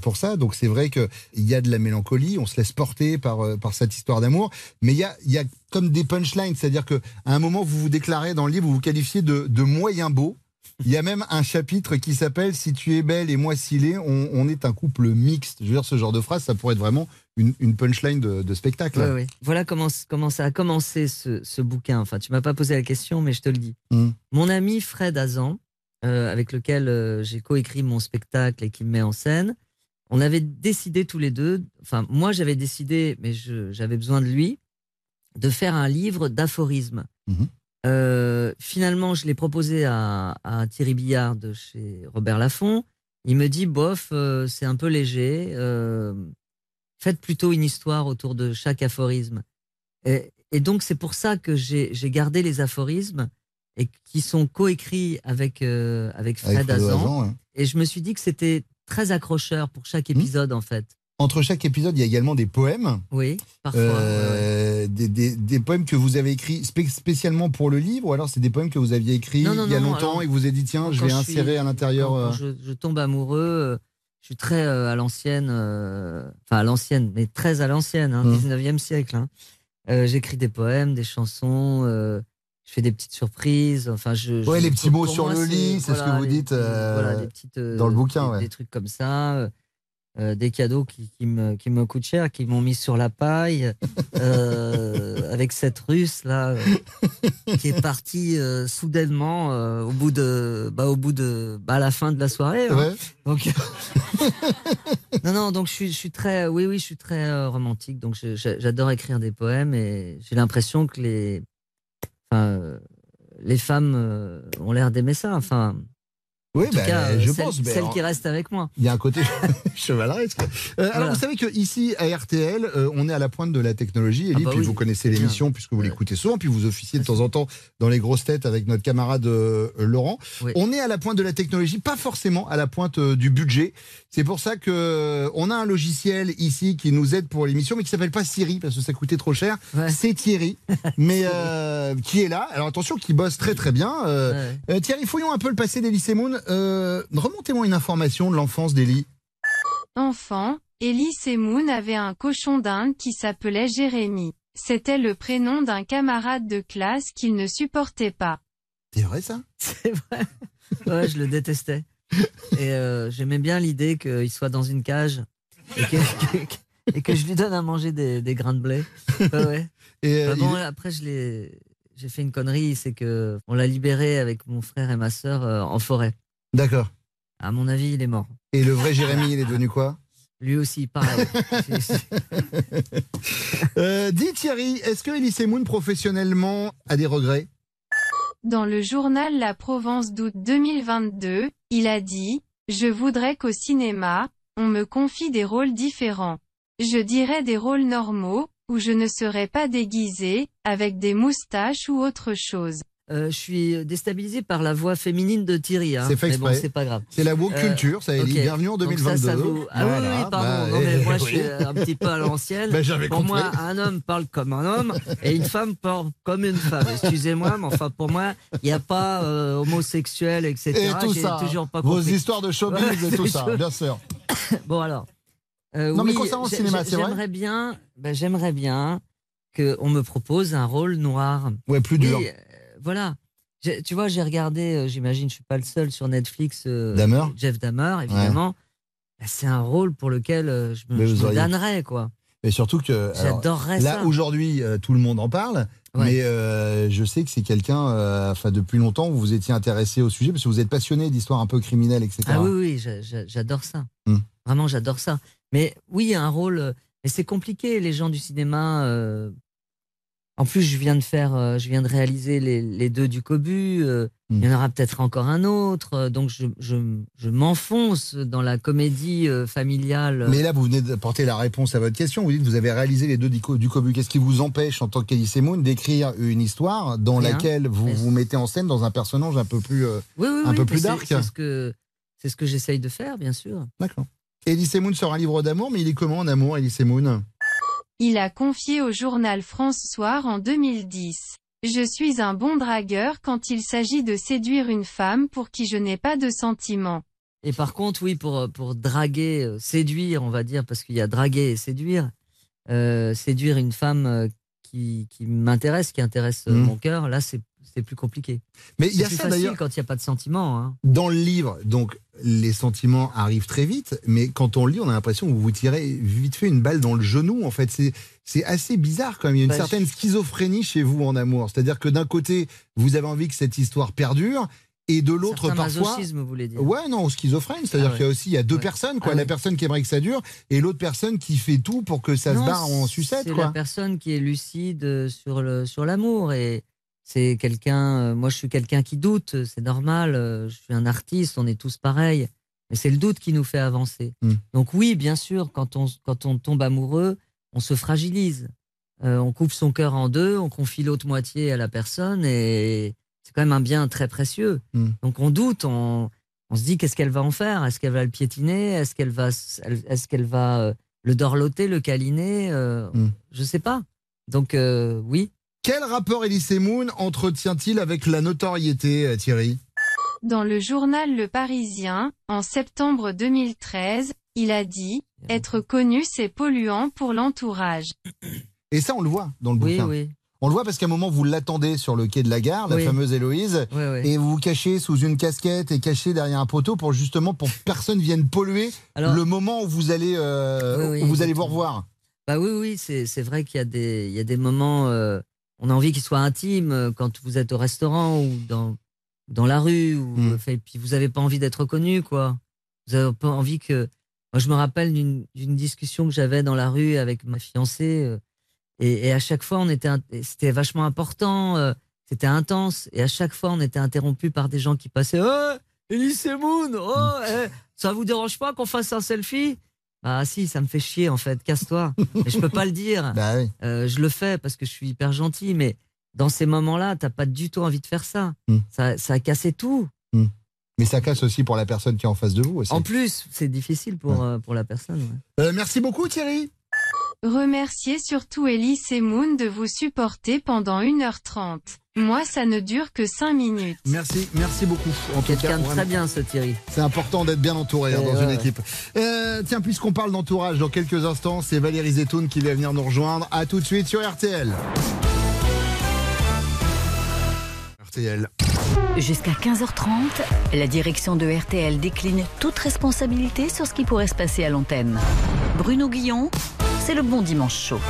Speaker 9: pour ça. Donc c'est vrai qu'il y a de la mélancolie, on se laisse porter par, par cette histoire d'amour. Mais il y a, il y a comme des punchlines, c'est-à-dire qu'à un moment, vous vous déclarez dans le livre, vous vous qualifiez de, de moyen beau. Il y a même un chapitre qui s'appelle Si tu es belle et moi s'il est, on, on est un couple mixte. Je veux dire, ce genre de phrase, ça pourrait être vraiment une, une punchline de, de spectacle.
Speaker 4: Voilà comment, comment ça a commencé ce, ce bouquin. Enfin, tu m'as pas posé la question, mais je te le dis.
Speaker 9: Mm.
Speaker 4: Mon ami Fred Azan, euh, avec lequel euh, j'ai coécrit mon spectacle et qui me met en scène, on avait décidé tous les deux, enfin, moi j'avais décidé, mais j'avais besoin de lui, de faire un livre d'aphorismes.
Speaker 9: Mhm.
Speaker 4: Euh, finalement, je l'ai proposé à, à Thierry Billard de chez Robert Laffont. Il me dit, bof, euh, c'est un peu léger. euh, faites plutôt une histoire autour de chaque aphorisme. Et, et donc, c'est pour ça que j'ai gardé les aphorismes et qui sont coécrits avec, avec Fred
Speaker 9: Avec
Speaker 4: Azan.
Speaker 9: Azan, ouais.
Speaker 4: Et je me suis dit que c'était très accrocheur pour chaque épisode, en fait.
Speaker 9: Entre chaque épisode, il y a également des poèmes.
Speaker 4: Oui, parfois.
Speaker 9: Euh, Des, des- des poèmes que vous avez écrits spé- spécialement pour le livre, ou alors c'est des poèmes que vous aviez écrits
Speaker 4: Non, non,
Speaker 9: il y a longtemps
Speaker 4: alors,
Speaker 9: et que vous avez dit tiens, je vais insérer à l'intérieur. euh,
Speaker 4: je, je tombe amoureux, euh, je suis très euh, à l'ancienne, enfin à l'ancienne, mais très à l'ancienne, hein,
Speaker 9: Mmh.
Speaker 4: 19e siècle. hein. J'écris des poèmes, des chansons, je fais des petites surprises. Enfin, je,
Speaker 9: Ouais,
Speaker 4: je-
Speaker 9: les petits mots sur
Speaker 4: moi,
Speaker 9: le lit, c'est ce que vous
Speaker 4: les
Speaker 9: dites, euh,
Speaker 4: voilà, des petites, euh,
Speaker 9: dans le bouquin,
Speaker 4: des,
Speaker 9: ouais.
Speaker 4: des trucs comme ça. Euh, des cadeaux qui, qui me, qui me coûtent cher, qui m'ont mis sur la paille, euh, avec cette russe là, euh, qui est partie soudainement au bout de, bah, au bout de, bah, à la fin de la soirée. hein.
Speaker 9: Ouais.
Speaker 4: Donc, non, non, donc je suis, je suis très, oui, oui, je suis très romantique. Donc j'adore écrire des poèmes et j'ai l'impression que les, enfin, les femmes ont l'air d'aimer ça. Enfin,
Speaker 9: Oui,
Speaker 4: en tout cas, euh,
Speaker 9: je
Speaker 4: celles,
Speaker 9: pense, mais
Speaker 4: celles
Speaker 9: en-
Speaker 4: qui restent avec moi.
Speaker 9: Il y a un côté chevaleresque. Euh, Alors,
Speaker 4: Voilà.
Speaker 9: vous savez que ici à RTL, euh, on est à la pointe de la technologie. Elie,
Speaker 4: Ah bah
Speaker 9: puis
Speaker 4: oui,
Speaker 9: vous connaissez l'émission puisque vous l'écoutez souvent, puis vous officiez de temps en temps dans les grosses têtes avec notre camarade euh, Laurent.
Speaker 4: Oui.
Speaker 9: On est à la pointe de la technologie, pas forcément à la pointe du budget. C'est pour ça que on a un logiciel ici qui nous aide pour l'émission, mais qui s'appelle pas Siri parce que ça coûtait trop cher. C'est Thierry, mais qui est là. Alors attention, qui bosse très très bien. Thierry, fouillons un peu le passé d'Elie Semoun. Euh, Remontez-moi une information de l'enfance d'Elie.
Speaker 15: Enfant, Elie Semoun avait un cochon d'Inde qui s'appelait Jérémy. C'était le prénom d'un camarade de classe qu'il ne supportait pas.
Speaker 9: C'est vrai ça?
Speaker 4: C'est vrai. Ouais, je le détestais. Et euh, j'aimais bien l'idée qu'il soit dans une cage et que, que- et que je lui donne à manger des, des grains de blé. Ouais, ouais.
Speaker 9: Et, euh,
Speaker 4: Bah bon,
Speaker 9: il-
Speaker 4: après, je l'ai, j'ai fait une connerie, c'est que on l'a libéré avec mon frère et ma sœur euh, en forêt.
Speaker 9: D'accord.
Speaker 4: À mon avis, il est mort.
Speaker 9: Et le vrai Jérémy, il est devenu quoi?
Speaker 4: Lui aussi, pareil.
Speaker 9: Euh, Dis Thierry, est-ce que Elie Semoun professionnellement a des regrets?
Speaker 15: Dans le journal La Provence d'août 2022, il a dit « Je voudrais qu'au cinéma, on me confie des rôles différents. Je dirais des rôles normaux, où je ne serais pas déguisé, avec des moustaches ou autre chose.
Speaker 4: Euh, je suis déstabilisé par la voix féminine de Thierry. hein.
Speaker 9: C'est fait
Speaker 4: bon,
Speaker 9: exprès.
Speaker 4: c'est pas grave.
Speaker 9: C'est la woke culture, ça, Elie.
Speaker 4: ok.
Speaker 9: Bienvenue en
Speaker 4: Donc
Speaker 9: 2022.
Speaker 4: ça, ça vous- Ah oui, oui,
Speaker 9: Voilà,
Speaker 4: oui, pardon.
Speaker 9: bah,
Speaker 4: non, mais moi, je suis un petit peu à l'ancienne.
Speaker 9: Bah,
Speaker 4: pour
Speaker 9: compris.
Speaker 4: moi, un homme parle comme un homme et une femme parle comme une femme. Excusez-moi, mais enfin, pour moi, il n'y a pas euh, homosexuel, etc.
Speaker 9: Et tout ça.
Speaker 4: toujours pas
Speaker 9: Vos
Speaker 4: compris.
Speaker 9: histoires de showbiz et tout ça, bien sûr.
Speaker 4: Bon, alors. euh,
Speaker 9: Non, mais concernant le cinéma, c'est vrai
Speaker 4: J'aimerais bien, ben, j'aimerais bien qu'on me propose un rôle noir.
Speaker 9: Ouais, plus dur.
Speaker 4: Euh, voilà. Tu vois, j'ai regardé, euh, j'imagine, je suis pas le seul sur Netflix. euh, Jeff Dahmer, évidemment. Ben, C'est un rôle pour lequel euh, je me,
Speaker 9: Mais
Speaker 4: je me damnerais, quoi.
Speaker 9: Et surtout que.
Speaker 4: J'adorerais
Speaker 9: Là,
Speaker 4: ça.
Speaker 9: aujourd'hui, euh, tout le monde en parle.
Speaker 4: Ouais.
Speaker 9: Mais euh, je sais que c'est quelqu'un, euh, enfin depuis longtemps, vous vous étiez intéressé au sujet parce que vous êtes passionné d'histoires un peu criminelles, etc.
Speaker 4: Ah oui, oui, j'a- j'a- j'adore ça.
Speaker 9: Hmm.
Speaker 4: Vraiment, j'adore ça. Mais oui, il y a un rôle. Mais c'est compliqué, les gens du cinéma. euh, En plus, je viens de faire, euh, je viens de réaliser les, les deux du Cobu. euh,
Speaker 9: Hmm.
Speaker 4: Il y en aura peut-être encore un autre. euh, Donc, je, je, je m'enfonce dans la comédie familiale.
Speaker 9: Mais là, vous venez d'apporter la réponse à votre question. Vous dites que vous avez réalisé les deux du co- du Cobu. Qu'est-ce qui vous empêche, en tant qu'Elise Moon, d'écrire une histoire dans
Speaker 4: Rien.
Speaker 9: laquelle vous vous mettez en scène dans un personnage un peu plus,
Speaker 4: Oui, oui,
Speaker 9: un
Speaker 4: oui,
Speaker 9: peu plus
Speaker 4: c'est-
Speaker 9: dark
Speaker 4: C'est ce que, c'est ce que j'essaye de faire, bien sûr.
Speaker 9: D'accord. Elise Moon sort un livre d'amour, mais il est comment en amour, Elise Moon
Speaker 15: Il a confié au journal France Soir en 2010. Je suis un bon dragueur quand il s'agit de séduire une femme pour qui je n'ai pas de sentiments.
Speaker 4: Et par contre, oui, pour, pour draguer, euh, séduire, on va dire, parce qu'il y a draguer et séduire, euh, séduire une femme euh, qui, qui m'intéresse, qui intéresse euh,
Speaker 9: Mhm.
Speaker 4: mon cœur, là, c'est c'est plus compliqué.
Speaker 9: Mais il y a
Speaker 4: C'est plus
Speaker 9: ça
Speaker 4: facile
Speaker 9: d'ailleurs.
Speaker 4: quand il n'y a pas de sentiments. hein.
Speaker 9: Dans le livre, donc les sentiments arrivent très vite, mais quand on le lit, on a l'impression que vous vous tirez vite fait une balle dans le genou. En fait, c'est c'est assez bizarre quand même. Il y a une
Speaker 4: Bah,
Speaker 9: certaine schizophrénie chez vous en amour. C'est-à-dire que d'un côté, vous avez envie que cette histoire perdure, et de l'autre,
Speaker 4: Certain
Speaker 9: parfois.
Speaker 4: masochisme, vous voulez dire.
Speaker 9: Ouais, non, schizophrène. C'est-à-dire
Speaker 4: Ah ouais.
Speaker 9: qu'il y a aussi il y a deux
Speaker 4: Ouais.
Speaker 9: personnes, quoi.
Speaker 4: Ah
Speaker 9: la
Speaker 4: ouais.
Speaker 9: personne qui aimerait que ça dure, et l'autre personne qui fait tout pour que ça
Speaker 4: Non,
Speaker 9: se barre en sucette,
Speaker 4: C'est
Speaker 9: quoi.
Speaker 4: la personne qui est lucide euh, sur le sur l'amour et c'est quelqu'un. euh, moi, je suis quelqu'un qui doute. C'est normal. euh, Je suis un artiste. On est tous pareils. Mais c'est le doute qui nous fait avancer.
Speaker 9: Mm.
Speaker 4: Donc oui, bien sûr, quand on quand on tombe amoureux, on se fragilise. Euh, on coupe son cœur en deux. On confie l'autre moitié à la personne et c'est quand même un bien très précieux.
Speaker 9: Mm.
Speaker 4: Donc on doute. On on se dit qu'est-ce qu'elle va en faire? Est-ce qu'elle va le piétiner? Est-ce qu'elle va est-ce qu'elle va euh, le dorloter, le câliner? Euh,
Speaker 9: Mm.
Speaker 4: Je sais pas. Donc euh, oui.
Speaker 9: Quel rapport Elise Moon entretient-il avec la notoriété, euh, Thierry?
Speaker 15: Dans le journal Le Parisien, en septembre 2013, il a dit « Être connu c'est polluant pour l'entourage ».
Speaker 9: Et ça, on le voit dans le
Speaker 4: Oui,
Speaker 9: bouquin.
Speaker 4: oui.
Speaker 9: On le voit parce qu'à un moment, vous l'attendez sur le quai de la gare, la
Speaker 4: Oui.
Speaker 9: fameuse Héloïse, et vous vous cachez sous une casquette et cachez derrière un poteau pour justement pour que personne vienne polluer
Speaker 4: Alors-
Speaker 9: le moment où vous allez, euh,
Speaker 4: Oui, oui,
Speaker 9: où vous allez vous revoir.
Speaker 4: Bah oui, oui, c'est vrai qu'il y a des, il y a des moments, euh, on a envie qu'ils soient intimes euh, quand vous êtes au restaurant ou dans, dans la rue, ou,
Speaker 9: Mm.
Speaker 4: puis vous n'avez pas envie d'être reconnu, quoi. Vous avez pas envie que. Moi, je me rappelle d'une discussion que j'avais dans la rue avec ma fiancée, euh, et, et à chaque fois, on était, c'était vachement important, euh, c'était intense, et à chaque fois, on était interrompu par des gens qui passaient. Oh, Elise Moon, oh, eh, ça vous dérange pas qu'on fasse un selfie? Bah si, ça me fait chier en fait, casse-toi. Mais je peux pas le dire.
Speaker 9: Bah oui.
Speaker 4: Euh, je le fais parce que je suis hyper gentil, mais dans ces moments-là, t'as pas du tout envie de faire ça.
Speaker 9: Mm.
Speaker 4: Ça, ça a cassé tout.
Speaker 9: Mais ça casse aussi pour la personne qui est en face de vous aussi.
Speaker 4: En plus, c'est difficile pour, euh, pour la personne. ouais.
Speaker 9: Euh, merci beaucoup Thierry.
Speaker 15: Remerciez surtout Elise et Moon de vous supporter pendant 1h30. Moi ça ne dure que 5 minutes.
Speaker 9: Merci, merci beaucoup. En tout cas,
Speaker 4: Quelqu'un de
Speaker 9: vraiment.
Speaker 4: très bien, ce Thierry.
Speaker 9: C'est important d'être bien entouré hein, dans une équipe. Euh, tiens, puisqu'on parle d'entourage, dans quelques instants, c'est Valérie Zetoun qui va venir nous rejoindre. À tout de suite sur RTL. RTL.
Speaker 2: Jusqu'à 15h30, la direction de RTL décline toute responsabilité sur ce qui pourrait se passer à l'antenne. Bruno Guillon, c'est le bon dimanche chaud.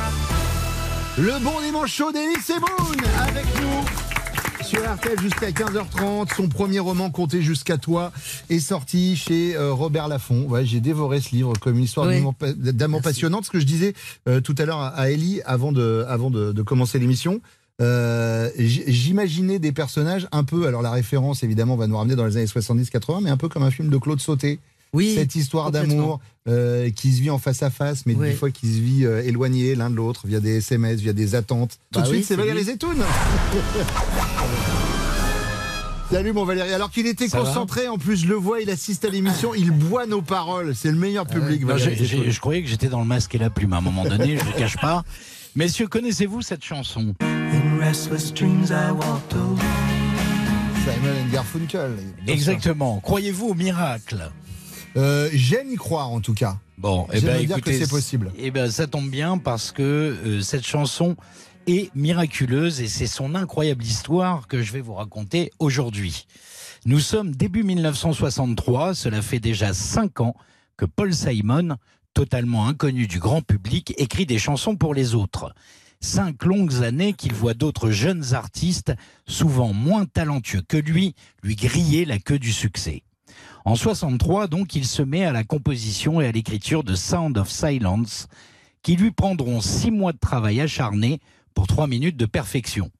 Speaker 9: Le bon dimanche chaud d'Élise Moon avec nous sur RTL jusqu'à 15h30. Son premier roman, Compté jusqu'à toi, est sorti chez euh, Robert Laffont. Ouais, J'ai dévoré ce livre comme une histoire
Speaker 4: Oui.
Speaker 9: d'amour pa- d'amour passionnante. Ce que je disais euh, tout à l'heure à Ellie avant de, avant de, de commencer l'émission. euh, J'imaginais des personnages un peu, alors la référence évidemment va nous ramener dans les années 70-80, mais un peu comme un film de Claude Sauté.
Speaker 4: Oui,
Speaker 9: Cette histoire d'amour euh, qui se vit en face à face, mais
Speaker 4: Oui.
Speaker 9: des fois qui se vit euh, éloigné l'un de l'autre via des SMS, via des attentes. Tout
Speaker 4: Bah
Speaker 9: de
Speaker 4: oui,
Speaker 9: suite, c'est Valérie. Zetoun. Salut mon Valérie. Alors qu'il était
Speaker 16: Ça
Speaker 9: concentré, en plus je le vois, il assiste à l'émission, il boit nos paroles. C'est le meilleur public.
Speaker 16: Non, j'ai- j'ai-
Speaker 9: Zetoun.
Speaker 16: je croyais que j'étais dans le masque et la plume à un moment donné, je ne le cache pas. Messieurs, connaissez-vous cette chanson?
Speaker 9: Simon and Garfunkel. bien sûr.
Speaker 16: Exactement. Croyez-vous au miracle?
Speaker 9: Euh, J'aime y croire en tout cas.
Speaker 16: Bon, eh
Speaker 9: J'aime
Speaker 16: ben,
Speaker 9: dire que c'est possible.
Speaker 16: Eh ben, ça tombe bien parce que euh, cette chanson est miraculeuse et c'est son incroyable histoire que je vais vous raconter aujourd'hui. Nous sommes début 1963, cela fait déjà cinq ans que Paul Simon totalement inconnu du grand public, écrit des chansons pour les autres. Cinq longues années qu'il voit d'autres jeunes artistes, souvent moins talentueux que lui, lui griller la queue du succès. En 63, donc, il se met à la composition et à l'écriture de Sound of Silence, qui lui prendront six mois de travail acharné pour trois minutes de perfection.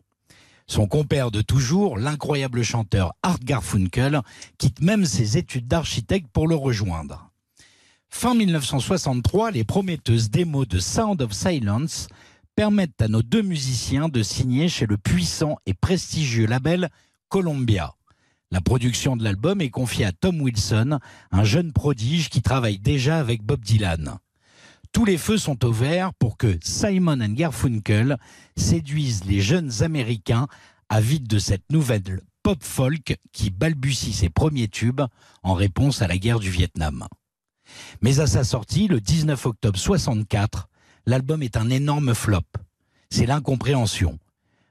Speaker 16: Son compère de toujours, l'incroyable chanteur Art Garfunkel, quitte même ses études d'architecte pour le rejoindre. Fin 1963, les prometteuses démos de Sound of Silence permettent à nos deux musiciens de signer chez le puissant et prestigieux label Columbia. La production de l'album est confiée à Tom Wilson, un jeune prodige qui travaille déjà avec Bob Dylan. Tous les feux sont au vert pour que Simon and Garfunkel séduisent les jeunes Américains avides de cette nouvelle pop folk qui balbutie ses premiers tubes en réponse à la guerre du Vietnam. Mais à sa sortie, le 19 octobre 64, l'album est un énorme flop. C'est l'incompréhension.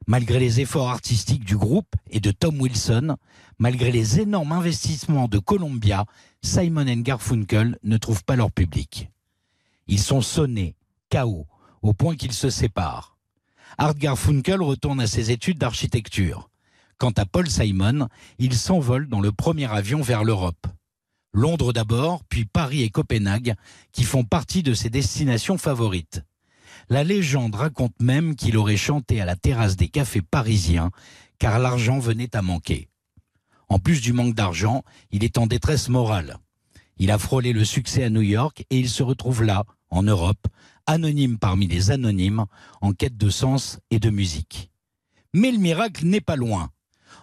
Speaker 16: Malgré les efforts artistiques du groupe et de Tom Wilson, malgré les énormes investissements de Columbia, Simon and Garfunkel ne trouvent pas leur public. Ils sont sonnés, KO, au point qu'ils se séparent. Art Garfunkel retourne à ses études d'architecture. Quant à Paul Simon, il s'envole dans le premier avion vers l'Europe. Londres d'abord, puis Paris et Copenhague, qui font partie de ses destinations favorites. La légende raconte même qu'il aurait chanté à la terrasse des cafés parisiens, car l'argent venait à manquer. En plus du manque d'argent, il est en détresse morale. Il a frôlé le succès à New York et il se retrouve là, en Europe, anonyme parmi les anonymes, en quête de sens et de musique. Mais le miracle n'est pas loin.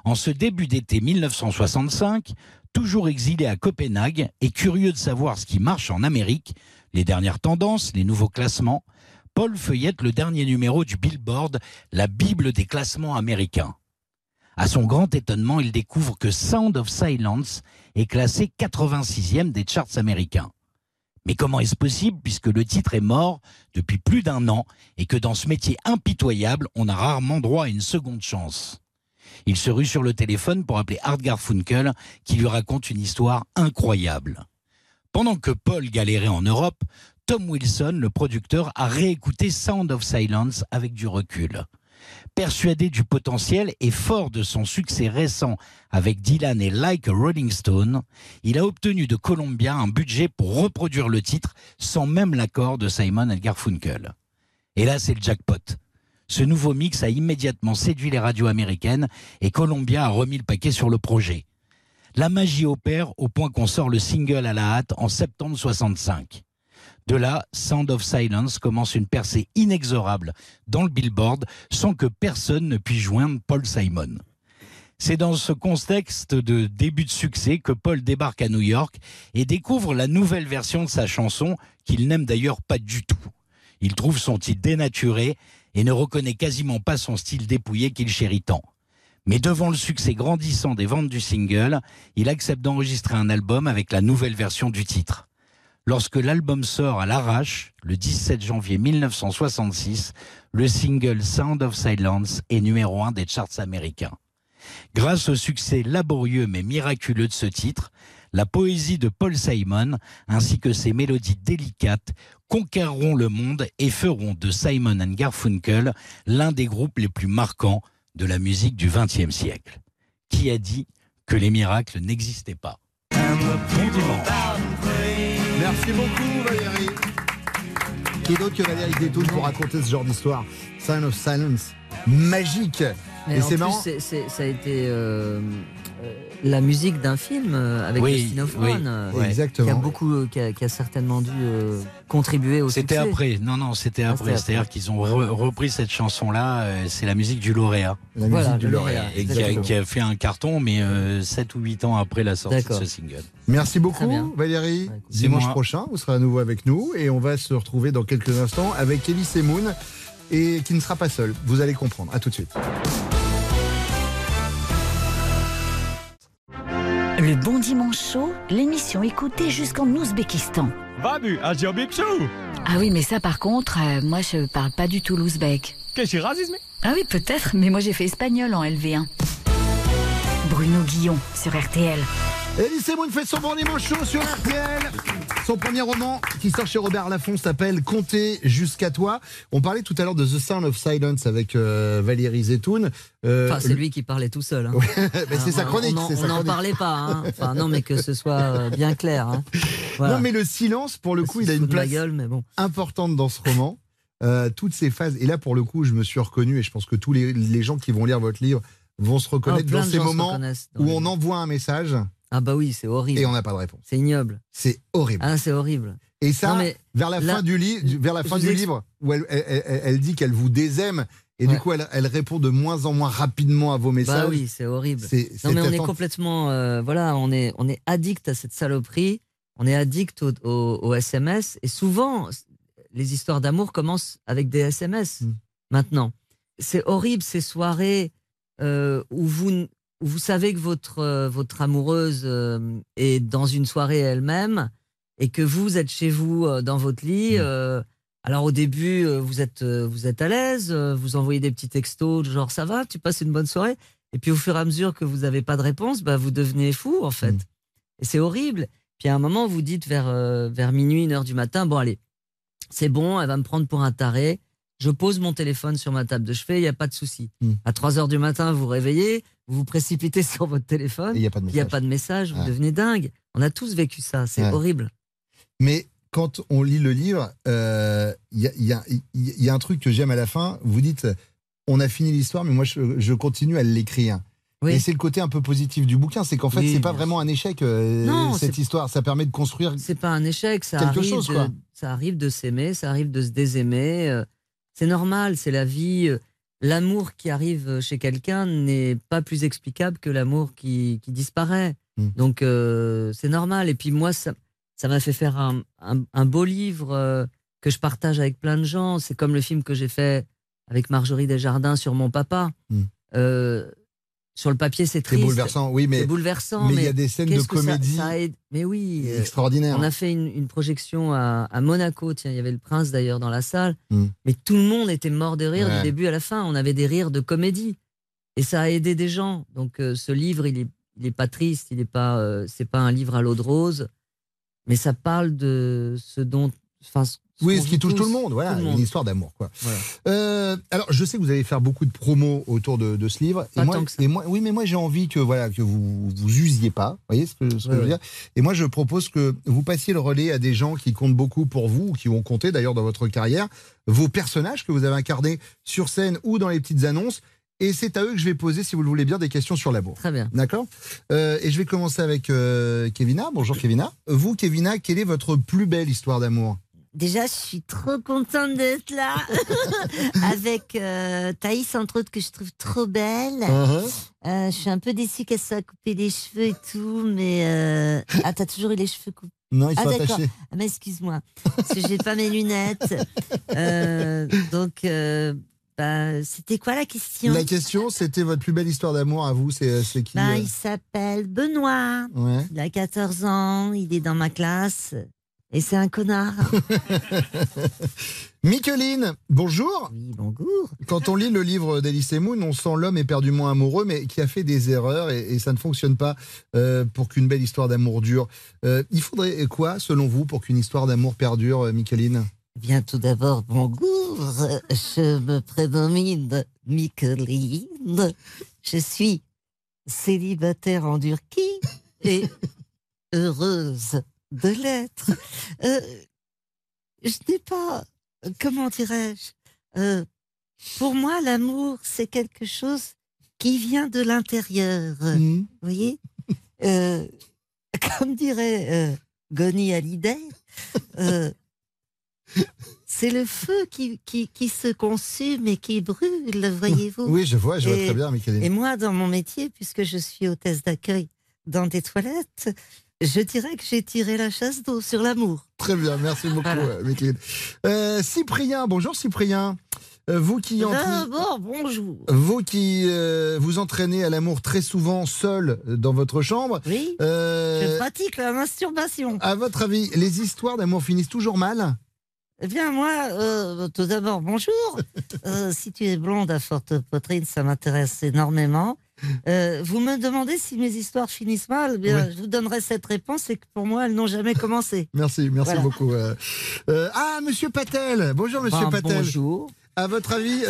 Speaker 16: En ce début d'été 1965, toujours exilé à Copenhague et curieux de savoir ce qui marche en Amérique, les dernières tendances, les nouveaux classements, Paul feuillette le dernier numéro du Billboard, la Bible des classements américains. À son grand étonnement, il découvre que Sound of Silence est classé 86e des charts américains. Mais comment est-ce possible puisque le titre est mort depuis plus d'un an et que dans ce métier impitoyable, on a rarement droit à une seconde chance? Il se rue sur le téléphone pour appeler Art Garfunkel qui lui raconte une histoire incroyable. Pendant que Paul galérait en Europe, Tom Wilson, le producteur, a réécouté Sound of Silence avec du recul. Persuadé du potentiel et fort de son succès récent avec Dylan et Like a Rolling Stone, il a obtenu de Columbia un budget pour reproduire le titre sans même l'accord de Simon et Garfunkel. Et là, c'est le jackpot. Ce nouveau mix a immédiatement séduit les radios américaines et Columbia a remis le paquet sur le projet. La magie opère au point qu'on sort le single à la hâte en septembre 65. De là, Sound of Silence commence une percée inexorable dans le Billboard sans que personne ne puisse joindre Paul Simon. C'est dans ce contexte de début de succès que Paul débarque à New York et découvre la nouvelle version de sa chanson qu'il n'aime d'ailleurs pas du tout. Il trouve son titre dénaturé et ne reconnaît quasiment pas son style dépouillé qu'il chérit tant. Mais devant le succès grandissant des ventes du single, il accepte d'enregistrer un album avec la nouvelle version du titre. Lorsque l'album sort à l'arrache, le 17 janvier 1966, le single Sound of Silence est numéro un des charts américains. Grâce au succès laborieux mais miraculeux de ce titre, la poésie de Paul Simon ainsi que ses mélodies délicates conquerront le monde et feront de Simon Garfunkel l'un des groupes les plus marquants de la musique du XXe siècle. Qui a dit que les miracles n'existaient pas?
Speaker 9: Merci beaucoup Valérie. Qui d'autre que Valérie Détoun pour raconter ce genre d'histoire? Sign of Silence. Magique.
Speaker 4: Mais
Speaker 9: Et c'est
Speaker 4: plus,
Speaker 9: marrant.
Speaker 4: c'est- c'est- ça a été euh, la musique d'un film euh, avec
Speaker 16: Oui,
Speaker 4: Dustin Hoffman,
Speaker 16: oui,
Speaker 4: euh.
Speaker 9: Exactement.
Speaker 4: Qui a beaucoup, euh, qui a, qui a certainement dû euh, contribuer au
Speaker 16: C'était après, non, non, c'était
Speaker 4: Ah,
Speaker 16: après. C'est-à-dire qu'ils ont re- repris cette chanson-là, euh, c'est la musique du lauréat.
Speaker 9: La
Speaker 4: Voilà,
Speaker 9: musique du lauréat.
Speaker 16: Et qui a,
Speaker 4: exactement.
Speaker 16: qui a fait un carton, mais 7 ou 8 ans après la sortie de ce single.
Speaker 9: Merci beaucoup. Valérie.
Speaker 4: Ouais,
Speaker 9: Dimanche
Speaker 16: moi.
Speaker 9: prochain, vous serez à nouveau avec nous et on va se retrouver dans quelques instants avec Ellie Semoun et qui ne sera pas seule. Vous allez comprendre. À tout de suite.
Speaker 2: Le Bon Dimanche Chaud, l'émission écoutée jusqu'en Ouzbékistan.
Speaker 17: Vadu, Azerbaïdjan.
Speaker 2: Ah oui, mais ça par contre, euh, moi je parle pas du tout l'ouzbek.
Speaker 17: Qu'est-ce que c'est racisme?
Speaker 2: Ah oui, peut-être, mais moi j'ai fait espagnol en LV1. Bruno Guillon sur RTL.
Speaker 9: Ellie Semoun fait son bon dimanche chaud sur RTL. Son premier roman qui sort chez Robert Laffont s'appelle Compter jusqu'à toi. On parlait tout à l'heure de The Sound of Silence avec euh, Valérie Zetoun. Euh,
Speaker 4: Enfin, c'est lui qui parlait tout seul. hein.
Speaker 9: mais c'est sa
Speaker 4: Ah,
Speaker 9: chronique,
Speaker 4: On n'en parlait pas. hein. Enfin, non, mais que ce soit euh, bien clair. hein. Voilà.
Speaker 9: Non, mais le silence, pour le coup, il a une place
Speaker 4: gueule, mais bon.
Speaker 9: importante dans ce roman. Euh, toutes ces phases. Et là, pour le coup, je me suis reconnu, et je pense que tous les, les gens qui vont lire votre livre vont se reconnaître
Speaker 4: Ah, plein
Speaker 9: dans ces moments où
Speaker 4: les
Speaker 9: on envoie un message
Speaker 4: Ah bah oui, c'est horrible.
Speaker 9: et on n'a pas de réponse.
Speaker 4: C'est ignoble.
Speaker 9: C'est horrible.
Speaker 4: Ah, c'est horrible.
Speaker 9: Et ça,
Speaker 4: Non, mais
Speaker 9: vers la
Speaker 4: là,
Speaker 9: fin du, li- vers la fin du livre, où elle, elle- elle- elle dit qu'elle vous désaime, et
Speaker 4: Ouais.
Speaker 9: du coup, elle, elle répond de moins en moins rapidement à vos messages.
Speaker 4: Bah oui, c'est horrible.
Speaker 9: C'est-
Speaker 4: Non, mais on est complètement. euh, voilà, on est, on est addict à cette saloperie. On est addict au, au- au SMS. Et souvent, les histoires d'amour commencent avec des SMS
Speaker 9: Mm.
Speaker 4: maintenant. C'est horrible ces soirées euh, où, vous, vous savez que votre, euh, votre amoureuse euh, est dans une soirée elle-même et que vous êtes chez vous euh, dans votre lit. euh, alors au début, vous êtes, vous êtes à l'aise, vous envoyez des petits textos, genre ça va, tu passes une bonne soirée. Et puis au fur et à mesure que vous n'avez pas de réponse, bah, vous devenez fou en fait. Et c'est horrible. Puis à un moment, vous dites vers, vers minuit, une heure du matin, bon allez, c'est bon, elle va me prendre pour un taré. Je pose mon téléphone sur ma table de chevet, il n'y a pas de souci.
Speaker 9: Mm.
Speaker 4: À 3 heures du matin, vous réveillez, vous vous précipitez sur votre téléphone,
Speaker 9: il n'y a
Speaker 4: a
Speaker 9: message.
Speaker 4: pas de message, vous
Speaker 9: Ouais.
Speaker 4: devenez dingue. On a tous vécu ça, c'est
Speaker 9: Ouais.
Speaker 4: horrible.
Speaker 9: Mais quand on lit le livre, euh, il y, a, il y a- il y a un truc que j'aime à la fin. Vous dites, on a fini l'histoire, mais moi, je, je continue à l'écrire.
Speaker 4: Oui.
Speaker 9: Et c'est le côté un peu positif du bouquin, c'est qu'en fait,
Speaker 4: Oui,
Speaker 9: c'est pas vraiment un échec, euh,
Speaker 4: Non,
Speaker 9: cette histoire. Ça permet de construire.
Speaker 4: C'est pas un échec, ça
Speaker 9: Quelque
Speaker 4: arrive,
Speaker 9: chose,
Speaker 4: de,
Speaker 9: quoi.
Speaker 4: ça arrive de s'aimer, ça arrive de se désaimer. euh, C'est normal, c'est la vie. L'amour qui arrive chez quelqu'un n'est pas plus explicable que l'amour qui, qui disparaît.
Speaker 9: Mm.
Speaker 4: Donc euh, c'est normal. Et puis moi, ça ça m'a fait faire un, un- un beau livre euh, que je partage avec plein de gens. C'est comme le film que j'ai fait avec Marjorie Desjardins sur mon papa.
Speaker 9: Mm.
Speaker 4: Euh, sur le papier, c'est
Speaker 9: C'est
Speaker 4: triste.
Speaker 9: bouleversant, oui, mais
Speaker 4: C'est bouleversant.
Speaker 9: mais il y a des scènes de
Speaker 4: ça-
Speaker 9: comédie
Speaker 4: ça aide- Mais oui. euh,
Speaker 9: extraordinaires.
Speaker 4: on a fait une, une projection à, à Monaco. Tiens, il y avait le prince d'ailleurs dans la salle.
Speaker 9: Mm.
Speaker 4: Mais tout le monde était mort de rire
Speaker 9: Ouais.
Speaker 4: du début à la fin. On avait des rires de comédie. Et ça a aidé des gens. Donc euh, ce livre, il est, il est pas triste. Il est pas, euh, c'est pas un livre à l'eau de rose. Mais ça parle de ce dont. Enfin,
Speaker 9: Oui, ce qui touche tout le monde, voilà, une histoire d'amour, quoi.
Speaker 4: Voilà.
Speaker 9: Euh, alors, je sais que vous allez faire beaucoup de promos autour de, de ce livre.
Speaker 4: Pas
Speaker 9: et moi,
Speaker 4: tant que ça.
Speaker 9: et moi, oui, mais moi, j'ai envie que voilà que vous vous usiez pas. Vous voyez ce que, ce que
Speaker 4: Ouais,
Speaker 9: je veux
Speaker 4: ouais.
Speaker 9: dire? Et moi, je propose que vous passiez le relais à des gens qui comptent beaucoup pour vous, ou qui ont compté d'ailleurs dans votre carrière, vos personnages que vous avez incarnés sur scène ou dans les petites annonces. Et c'est à eux que je vais poser, si vous le voulez bien, des questions sur l'amour.
Speaker 4: Très bien.
Speaker 9: D'accord? Euh, Et je vais commencer avec euh, Kevina. Bonjour Kevina. Vous, Kevina, quelle est votre plus belle histoire d'amour?
Speaker 8: Déjà, je suis trop contente d'être là avec euh, Thaïs, entre autres, que je trouve trop belle.
Speaker 9: Uh-huh.
Speaker 8: Euh, je suis un peu déçue qu'elle soit coupée les cheveux et tout, mais... euh, Ah, t'as toujours eu les cheveux coupés
Speaker 9: Non, ils
Speaker 8: ah,
Speaker 9: sont attachés.
Speaker 8: Ah, mais excuse-moi, parce que j'ai pas mes lunettes. Euh, donc, bah, c'était quoi la question?
Speaker 9: La question, c'était votre plus belle histoire d'amour à vous, c'est qui
Speaker 8: Bah, Il s'appelle Benoît.
Speaker 9: Ouais.
Speaker 8: Il a 14 ans, il est dans ma classe. Et c'est un connard.
Speaker 9: Micheline, bonjour.
Speaker 8: Oui, bonjour.
Speaker 9: Quand on lit le livre d'Elise Moon, on sent l'homme éperdument amoureux, mais qui a fait des erreurs et, et ça ne fonctionne pas euh, pour qu'une belle histoire d'amour dure. Euh, il faudrait quoi, selon vous, pour qu'une histoire d'amour perdure, euh, Micheline?
Speaker 8: Bien, tout d'abord, bonjour. Je me prénomine Micheline. Je suis célibataire en Turquie et heureuse de l'être. Euh, je n'ai pas, comment dirais-je, euh, pour moi, l'amour, c'est quelque chose qui vient de l'intérieur. Vous voyez Euh, Comme dirait Goni Hallyday, c'est le feu qui, qui, qui se consume et qui brûle, voyez-vous.
Speaker 9: Oui, je vois, je vois
Speaker 8: Et-
Speaker 9: très bien, Micheline.
Speaker 8: Et moi, dans mon métier, puisque je suis hôtesse d'accueil dans des toilettes, je dirais que j'ai tiré la chasse d'eau sur l'amour.
Speaker 9: Très bien, merci beaucoup, euh, Micheline. Euh, Cyprien, bonjour Cyprien. Euh, vous qui
Speaker 8: D'abord, bonjour.
Speaker 9: Vous qui euh, vous entraînez à l'amour très souvent seul dans votre chambre.
Speaker 8: Oui. Je pratique la masturbation.
Speaker 9: à votre avis, les histoires d'amour finissent toujours mal?
Speaker 8: Eh bien, moi, euh, tout d'abord, bonjour. Euh, si tu es blonde à forte poitrine, ça m'intéresse énormément.
Speaker 4: Euh, vous me demandez si mes histoires finissent mal. Bien,
Speaker 9: Oui.
Speaker 4: je vous donnerai cette réponse. C'est que pour moi, elles n'ont jamais commencé.
Speaker 9: Merci, merci
Speaker 4: Voilà.
Speaker 9: beaucoup. euh. Euh, ah, monsieur Patel. Bonjour, monsieur
Speaker 4: Ben,
Speaker 9: Patel.
Speaker 4: bonjour.
Speaker 9: À votre avis,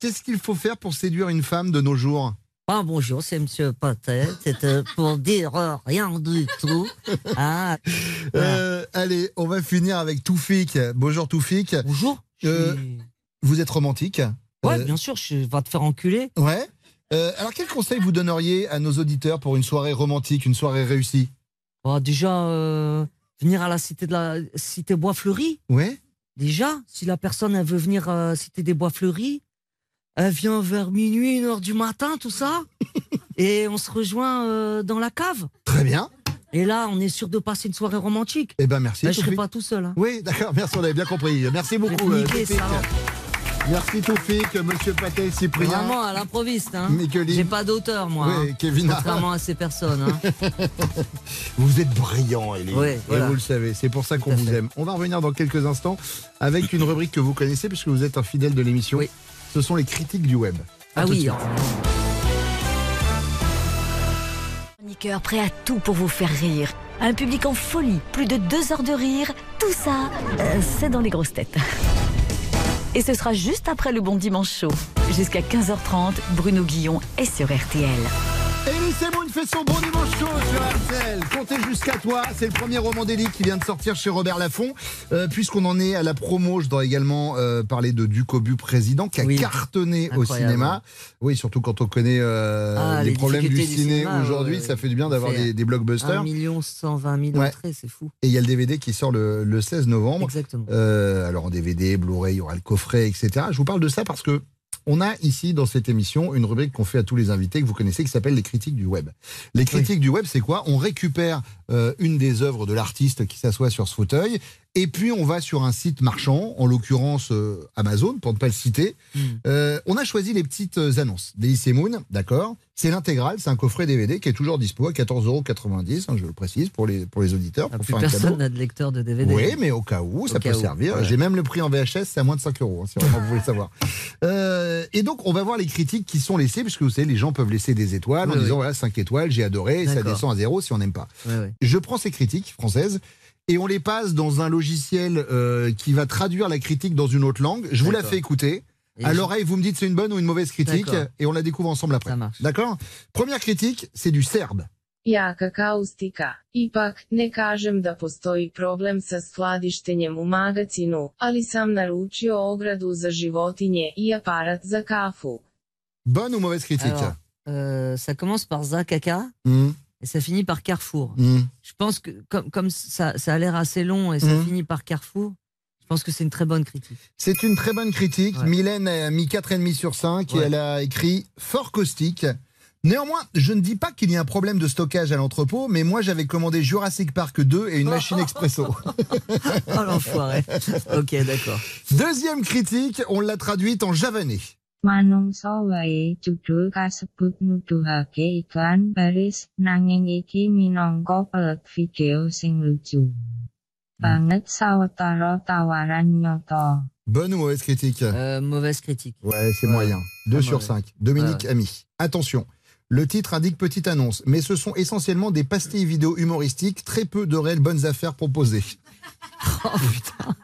Speaker 9: qu'est-ce- qu'il faut faire pour séduire une femme de nos jours?
Speaker 4: Ah, bonjour, c'est Monsieur Patel. C'est euh, pour dire euh, rien du tout. Ah,
Speaker 9: Euh, Allez, on va finir avec Toufik. Bonjour Toufik.
Speaker 4: Bonjour.
Speaker 9: Vous êtes romantique?
Speaker 4: Ouais,
Speaker 9: Euh,
Speaker 4: bien sûr, je vais te faire enculer.
Speaker 9: Ouais. Euh, alors, quel conseil vous donneriez à nos auditeurs pour une soirée romantique, une soirée réussie?
Speaker 4: Bon, déjà, euh, venir à la cité de la cité Bois Fleuri.
Speaker 9: Ouais.
Speaker 4: Déjà, si la personne elle veut venir à la cité des Bois Fleuris, elle vient vers minuit, une heure du matin, tout ça, et on se rejoint euh, dans la cave.
Speaker 9: Très bien.
Speaker 4: Et là, on est sûr de passer une soirée romantique.
Speaker 9: Eh ben merci.
Speaker 4: Là, je serai
Speaker 9: Toufik.
Speaker 4: pas tout seul. hein.
Speaker 9: Oui, d'accord, merci, on avait bien compris. Merci beaucoup. Merci Toufik, monsieur Patel Cyprien.
Speaker 4: Vraiment à l'improviste. Hein. J'ai pas d'auteur, moi.
Speaker 9: Oui,
Speaker 4: hein.
Speaker 9: Kevin.
Speaker 4: Contrairement à ces personnes. hein.
Speaker 9: Vous êtes brillant, Elie.
Speaker 4: Oui,
Speaker 9: Et
Speaker 4: voilà.
Speaker 9: vous le savez, c'est pour ça qu'on vous
Speaker 4: fait.
Speaker 9: aime. On va revenir dans quelques instants avec une rubrique que vous connaissez puisque vous êtes un fidèle de l'émission. Ce sont les critiques du web. À
Speaker 4: Ah oui.
Speaker 9: suite.
Speaker 2: Chroniqueur prêt à tout pour vous faire rire. Un public en folie, plus de deux heures de rire. Tout ça, euh, c'est dans les grosses têtes. Et ce sera juste après le bon dimanche chaud. Jusqu'à 15h30, Bruno Guillon est sur RTL.
Speaker 9: Elie Semoun fait son bon dimanche chaud sur RTL. Comptez jusqu'à toi. C'est le premier roman d'Elie qui vient de sortir chez Robert Laffont. Euh, Puisqu'on en est à la promo, je dois également euh, parler de Ducobu président qui a
Speaker 4: Oui.
Speaker 9: cartonné au cinéma. Oui, surtout quand on connaît euh,
Speaker 4: Ah,
Speaker 9: les,
Speaker 4: les
Speaker 9: problèmes du ciné aujourd'hui.
Speaker 4: ouais,
Speaker 9: ça fait du bien d'avoir des, des blockbusters.
Speaker 4: 1 million 120 000
Speaker 9: Ouais.
Speaker 4: entrées, c'est fou.
Speaker 9: Et il y a le DVD qui sort le, le 16 novembre.
Speaker 4: Exactement.
Speaker 9: Alors en DVD, Blu-ray, il y aura le coffret, etc. Je vous parle de ça parce que on a ici dans cette émission une rubrique qu'on fait à tous les invités que vous connaissez qui s'appelle les critiques du web. Les critiques du web, c'est quoi? On récupère euh, une des œuvres de l'artiste qui s'assoit sur ce fauteuil et puis on va sur un site marchand, en l'occurrence euh, Amazon, pour ne pas le citer.
Speaker 4: Hmm.
Speaker 9: Euh, on a choisi les petites euh, annonces. Daisy Moon, d'accord C'est l'intégrale, c'est un coffret DVD qui est toujours dispo à 14,90€, hein, je le précise pour les, pour les auditeurs. Pour faire cadeau.
Speaker 4: personne n'a de lecteur de DVD.
Speaker 9: Oui, mais au cas où, ça peut
Speaker 4: où,
Speaker 9: servir.
Speaker 4: voilà.
Speaker 9: J'ai même le prix en VHS, c'est à moins de 5 euros, hein, si vraiment vous voulez savoir. Euh, et donc, on va voir les critiques qui sont laissées, puisque vous savez, les gens peuvent laisser des étoiles en
Speaker 4: Oui,
Speaker 9: disant, voilà, 5 étoiles, j'ai adoré, ça descend à zéro si on n'aime pas. Je prends ces critiques françaises et on les passe dans un logiciel euh, qui va traduire la critique dans une autre langue. Je vous la fais écouter.
Speaker 4: Et
Speaker 9: à
Speaker 4: je-
Speaker 9: l'oreille, vous me dites c'est une bonne ou une mauvaise critique et on la découvre ensemble après.
Speaker 4: Ça marche.
Speaker 9: D'accord Première critique, c'est du serbe.
Speaker 18: Jaka kaustika. Ipak, ne kažem da postoji problem sa skladištenjem u magacinu, ali sam naručio ogradu za životinje i aparat za kafu.
Speaker 9: Bonne ou mauvaise critique
Speaker 4: Alors, euh, ça commence par Zakaka
Speaker 9: Hmm,
Speaker 4: et ça finit par Carrefour.
Speaker 9: hmm.
Speaker 4: Je pense que comme, comme ça, ça a l'air assez long et ça
Speaker 9: Mhm.
Speaker 4: finit par Carrefour, je pense que c'est une très bonne critique.
Speaker 9: C'est une très bonne critique.
Speaker 4: Ouais.
Speaker 9: Mylène a mis 4,5 sur 5 et elle a écrit fort caustique. Néanmoins, je ne dis pas qu'il y a un problème de stockage à l'entrepôt, mais moi j'avais commandé Jurassic Park 2 et une machine expresso.
Speaker 4: Oh l'enfoiré. ok, d'accord.
Speaker 9: Deuxième critique, on l'a traduite en javanais.
Speaker 19: Manungsa wae judul kasebut nuduhake iklan baris nanging iki minangka pelet video sing lucu. Banget sawetara tawaran nyata.
Speaker 9: Bonne ou mauvaise critique?
Speaker 4: Euh, mauvaise critique.
Speaker 9: Ouais, c'est moyen. 2
Speaker 4: Très
Speaker 9: sur
Speaker 4: mauvais.
Speaker 9: 5. Dominique
Speaker 4: ouais.
Speaker 9: Ami. Attention. Le titre indique petite annonce, mais ce sont essentiellement des pastilles vidéo humoristiques, très peu de réelles bonnes affaires proposées.
Speaker 4: Oh putain.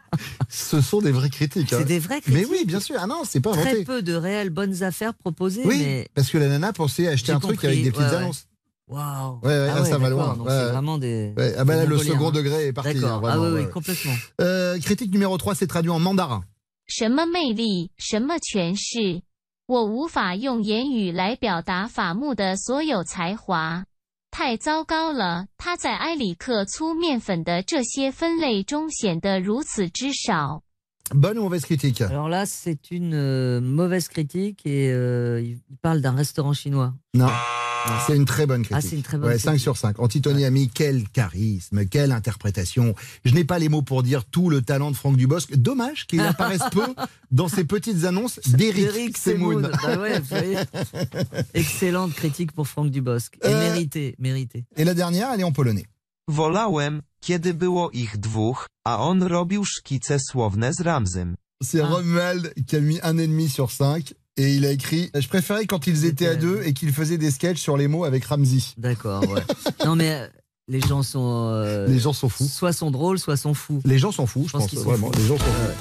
Speaker 9: Ce sont des vraies critiques. hein.
Speaker 4: C'est des vraies
Speaker 9: Mais
Speaker 4: critiques.
Speaker 9: oui, bien sûr. Ah non, c'est pas
Speaker 4: Très
Speaker 9: inventé.
Speaker 4: peu de réelles bonnes affaires proposées,
Speaker 9: Oui,
Speaker 4: mais
Speaker 9: parce que la nana pensait acheter
Speaker 4: J'ai
Speaker 9: un truc
Speaker 4: compris,
Speaker 9: avec des petites
Speaker 4: ouais, ouais.
Speaker 9: annonces.
Speaker 4: waouh.
Speaker 9: Ouais, ouais, ah, ça va
Speaker 4: d'accord,
Speaker 9: loin.
Speaker 4: Donc
Speaker 9: Ouais,
Speaker 4: c'est
Speaker 9: ouais.
Speaker 4: vraiment des.
Speaker 9: Ouais, ah bah là,
Speaker 4: des
Speaker 9: le
Speaker 4: mongoliens,
Speaker 9: second
Speaker 4: hein.
Speaker 9: degré est parti.
Speaker 4: D'accord.
Speaker 9: hein,
Speaker 4: ah
Speaker 9: vraiment,
Speaker 4: oui,
Speaker 9: ouais,
Speaker 4: oui,
Speaker 9: ouais.
Speaker 4: complètement.
Speaker 9: Euh, critique numéro 3, c'est traduit en mandarin.
Speaker 20: 什么魅力，什么诠释，我无法用言语来表达法木的所有才华。 太糟糕了，他在埃里克粗面粉的这些分类中显得如此之少。
Speaker 9: Bonne ou mauvaise critique?
Speaker 4: Alors là, c'est une euh, mauvaise critique et euh, il parle d'un restaurant chinois.
Speaker 9: Non. C'est une très bonne critique.
Speaker 4: Ah, c'est une très bonne
Speaker 9: ouais, 5
Speaker 4: critique.
Speaker 9: sur 5. Antitonie a mis quel charisme, quelle interprétation. Je n'ai pas les mots pour dire tout le talent de Franck Dubosc. Dommage qu'il apparaisse peu dans ces petites annonces d'Éric Semoun.
Speaker 4: Bah ouais. Excellente critique pour Franck Dubosc. Et
Speaker 9: Euh,
Speaker 4: mérité, mérité.
Speaker 9: Et la dernière, elle est en polonais.
Speaker 21: Wolałem, kiedy było ich dwóch, a on robił szkice słowne z Ramzem.
Speaker 9: C'est Romuald qui a mis un et demi sur 5. Et il a écrit Je préférais quand ils étaient à deux et qu'ils faisaient des sketchs sur les mots avec Ramsey.
Speaker 4: D'accord, ouais. non, mais euh, les gens sont. euh,
Speaker 9: Les gens sont fous.
Speaker 4: Soit sont drôles, soit sont fous.
Speaker 9: Les gens sont fous, je, pense,
Speaker 4: qu'ils sont
Speaker 9: vraiment.
Speaker 4: fous.
Speaker 9: Les gens sont fous.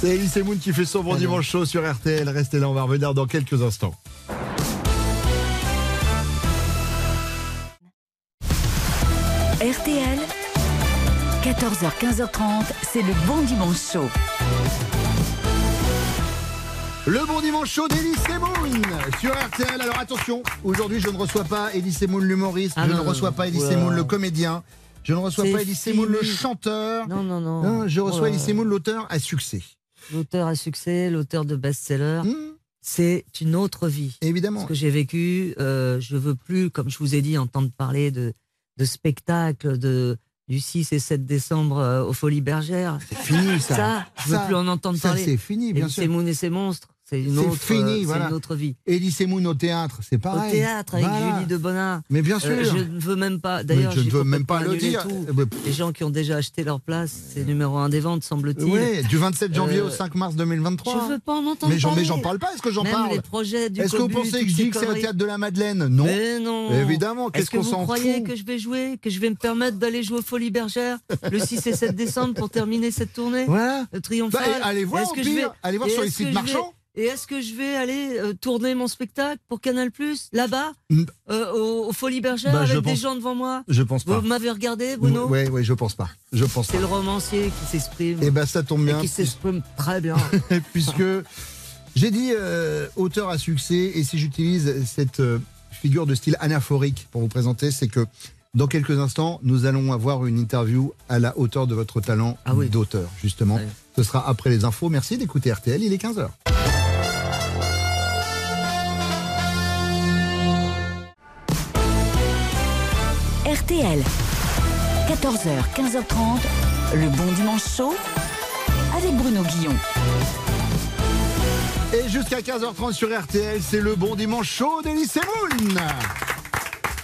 Speaker 9: C'est Elise Moon qui fait son bon dimanche chaud sur RTL. Restez là, on va revenir dans quelques instants.
Speaker 2: 14h, 15h30, c'est le bon dimanche chaud.
Speaker 9: Le bon dimanche chaud d'Elise Moon sur RTL. Alors attention, aujourd'hui je ne reçois pas Elise Moon l'humoriste,
Speaker 4: Ah
Speaker 9: je
Speaker 4: non,
Speaker 9: ne
Speaker 4: non,
Speaker 9: reçois
Speaker 4: non.
Speaker 9: pas Elise. Moon le comédien, je ne reçois pas Elise Moon le chanteur.
Speaker 4: Non, non, non.
Speaker 9: je reçois
Speaker 4: Oula.
Speaker 9: Elise Moon l'auteur à succès.
Speaker 4: L'auteur à succès, l'auteur de best-seller, c'est une autre vie.
Speaker 9: Hmm. Évidemment.
Speaker 4: Ce que j'ai vécu, euh, je veux plus, comme je vous ai dit, entendre parler de, de spectacles de, du 6 et 7 décembre euh, aux Folies Bergères. C'est
Speaker 9: fini, ça.
Speaker 4: je veux
Speaker 9: Ça,
Speaker 4: plus en entendre
Speaker 9: ça,
Speaker 4: parler.
Speaker 9: c'est fini, bien
Speaker 4: Et
Speaker 9: sûr.
Speaker 4: C'est Moon et ses monstres. C'est une autre,
Speaker 9: fini,
Speaker 4: euh,
Speaker 9: voilà.
Speaker 4: une autre vie.
Speaker 9: Elise Moon au théâtre, c'est pareil.
Speaker 4: Au théâtre avec
Speaker 9: Voilà.
Speaker 4: Julie de Bonnard.
Speaker 9: Mais bien sûr.
Speaker 4: Euh, je ne veux même pas. D'ailleurs,
Speaker 9: je ne veux même pas le dire. Euh, bah,
Speaker 4: Les gens qui ont déjà acheté leur place, c'est numéro un des ventes, semble-t-il.
Speaker 9: Oui, du 27 janvier
Speaker 4: Euh,
Speaker 9: au 5 mars 2023.
Speaker 4: Je veux pas en entendre
Speaker 9: mais j'en, mais
Speaker 4: parler.
Speaker 9: j'en parle pas, est-ce que j'en parle
Speaker 4: les projets du
Speaker 9: Est-ce que vous pensez que je dis que c'est le théâtre de la Madeleine? Non.
Speaker 4: Mais non.
Speaker 9: Évidemment, qu'est-ce
Speaker 4: Est-ce que
Speaker 9: qu'on
Speaker 4: vous
Speaker 9: s'en
Speaker 4: croyez
Speaker 9: fout
Speaker 4: que je vais jouer, que je vais me permettre d'aller jouer aux Folies Bergères le 6 et 7 décembre pour terminer cette tournée?
Speaker 9: Voilà.
Speaker 4: Le triomphal.
Speaker 9: Bah, allez voir, Allez voir sur les sites marchands.
Speaker 4: Et est-ce que je vais aller euh, tourner mon spectacle pour Canal Plus là-bas, euh, aux, aux Folies Bergères,
Speaker 9: Bah,
Speaker 4: avec des gens devant moi?
Speaker 9: Je pense pas.
Speaker 4: Vous m'avez regardé, Bruno?
Speaker 9: Oui, oui, je pense pas. Je pense pas.
Speaker 4: C'est le romancier qui s'exprime.
Speaker 9: Eh ben, ça tombe
Speaker 4: Et
Speaker 9: bien.
Speaker 4: qui s'exprime très bien.
Speaker 9: puisque j'ai dit euh, auteur à succès, et si j'utilise cette euh, figure de style anaphorique pour vous présenter, c'est que dans quelques instants, nous allons avoir une interview à la hauteur de votre talent
Speaker 4: Ah
Speaker 9: d'auteur, justement. Ce sera après les infos. Merci d'écouter RTL, il est 15h.
Speaker 2: RTL, 14h, 15h30, le bon dimanche chaud avec Bruno Guillon.
Speaker 9: Et jusqu'à 15h30 sur RTL, c'est le bon dimanche chaud d'Elise Moon.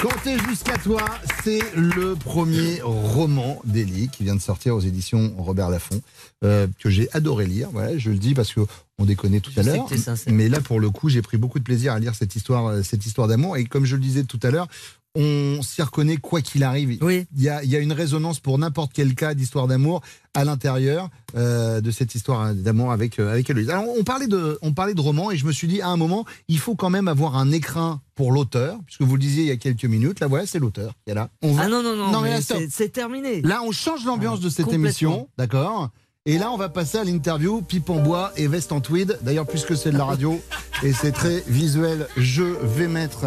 Speaker 9: Comptez jusqu'à toi, c'est le premier roman d'Elie qui vient de sortir aux éditions Robert Laffont, euh, que j'ai adoré lire. Voilà, je le dis parce que on déconnait tout
Speaker 4: Je
Speaker 9: à l'heure. Mais là, pour le coup, j'ai pris beaucoup de plaisir à lire cette histoire, euh, cette histoire d'amour. Et comme je le disais tout à l'heure, on s'y reconnaît quoi qu'il arrive. Il, y a, il y a une résonance pour n'importe quel cas d'histoire d'amour à l'intérieur euh, de cette histoire d'amour avec, euh, avec Héloïse. Alors, on parlait, de, on parlait de roman et je me suis dit, à un moment, il faut quand même avoir un écrin pour l'auteur, puisque vous le disiez il y a quelques minutes. Là, voilà, c'est l'auteur qui est là. On va-
Speaker 4: Ah non, non, non,
Speaker 9: mais
Speaker 4: mais c'est- terminé.
Speaker 9: Là, on change l'ambiance de cette émission, d'accord? Et là, on va passer à l'interview pipe en bois et veste en tweed. D'ailleurs, puisque c'est de la radio et c'est très visuel, je vais mettre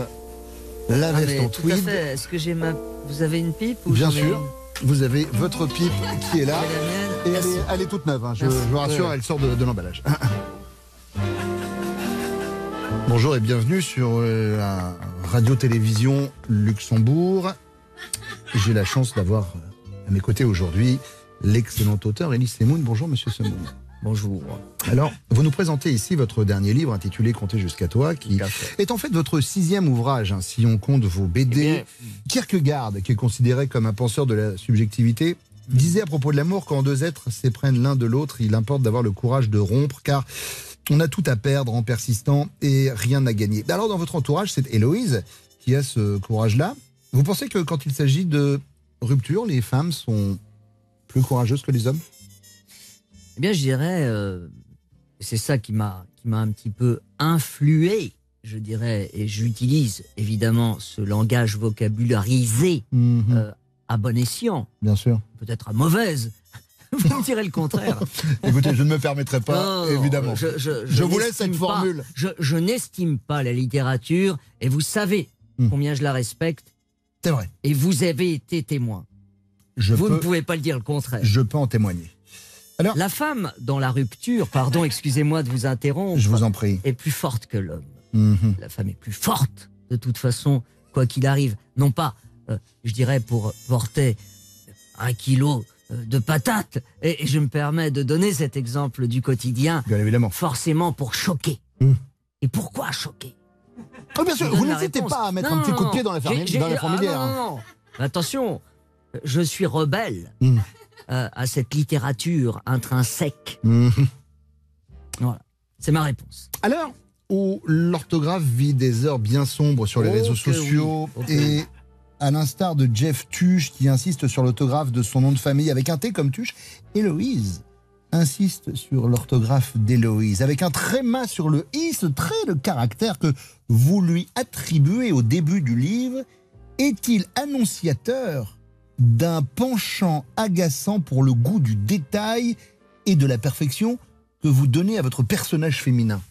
Speaker 9: la veste en
Speaker 4: tout à
Speaker 9: tweed.
Speaker 4: fait. Est-ce que j'ai ma. Vous avez une pipe ou
Speaker 9: Bien sûr.
Speaker 4: une
Speaker 9: Vous avez votre pipe qui est là. Et elle est, elle est toute neuve, hein, je, vous rassure,
Speaker 4: Ouais.
Speaker 9: elle sort de, de l'emballage. Bonjour et bienvenue sur euh, la radio-télévision Luxembourg. J'ai la chance d'avoir euh, à mes côtés aujourd'hui l'excellent auteur Elie Semoun. Bonjour Monsieur Semoun.
Speaker 4: Bonjour.
Speaker 9: Alors, vous nous présentez ici votre dernier livre intitulé Comptez jusqu'à toi, qui est en fait votre sixième ouvrage, hein, si on compte vos BD. Kierkegaard, qui est considéré comme un penseur de la subjectivité, disait à propos de l'amour quand deux êtres s'éprennent l'un de l'autre, il importe d'avoir le courage de rompre, car on a tout à perdre en persistant et rien à gagner. Alors, dans votre entourage, c'est Héloïse qui a ce courage-là. Vous pensez que quand il s'agit de rupture, les femmes sont plus courageuses que les hommes?
Speaker 4: Eh bien, je dirais, euh, c'est ça qui m'a qui m'a un petit peu influé, je dirais, et j'utilise évidemment ce langage vocabularisé euh, à bon escient,
Speaker 9: Bien sûr.
Speaker 4: peut-être à mauvaise. Vous me direz le contraire.
Speaker 9: Écoutez, je ne me permettrai pas,
Speaker 4: Non, non,
Speaker 9: évidemment.
Speaker 4: Je, je-
Speaker 9: Je vous laisse cette formule.
Speaker 4: je je n'estime pas la littérature, et vous savez combien je la respecte.
Speaker 9: Hmm. C'est vrai.
Speaker 4: Et vous avez été témoin.
Speaker 9: Je
Speaker 4: vous ne pouvez pas le dire le contraire.
Speaker 9: Je peux en témoigner. Alors,
Speaker 4: la femme dans la rupture, pardon, excusez-moi de vous interrompre,
Speaker 9: Je vous en prie.
Speaker 4: est plus forte que l'homme.
Speaker 9: Mhm.
Speaker 4: La femme est plus forte, de toute façon, quoi qu'il arrive. Non pas, euh, je dirais, pour porter un kilo euh, de patates. Et, et je me permets de donner cet exemple du quotidien.
Speaker 9: Bien évidemment.
Speaker 4: Forcément pour choquer. Et pourquoi choquer?
Speaker 9: Ah, bien sûr, vous n'hésitez pas à mettre
Speaker 4: Non,
Speaker 9: un petit coup de pied dans la, fermi-
Speaker 4: j'ai-
Speaker 9: dans la fourmilière.
Speaker 4: non, non, non. Attention, je suis rebelle
Speaker 9: Hmm.
Speaker 4: Euh, à cette littérature intrinsèque.
Speaker 9: Mhm.
Speaker 4: Voilà, c'est ma réponse.
Speaker 9: Alors, où l'orthographe vit des heures bien sombres sur les réseaux sociaux
Speaker 4: oui,
Speaker 9: et à l'instar de Jeff Tuche qui insiste sur l'orthographe de son nom de famille avec un T comme Tuche, Héloïse insiste sur l'orthographe d'Héloïse avec un tréma sur le i, ce trait de caractère que vous lui attribuez au début du livre est-il annonciateur d'un penchant agaçant pour le goût du détail et de la perfection que vous donnez à votre personnage féminin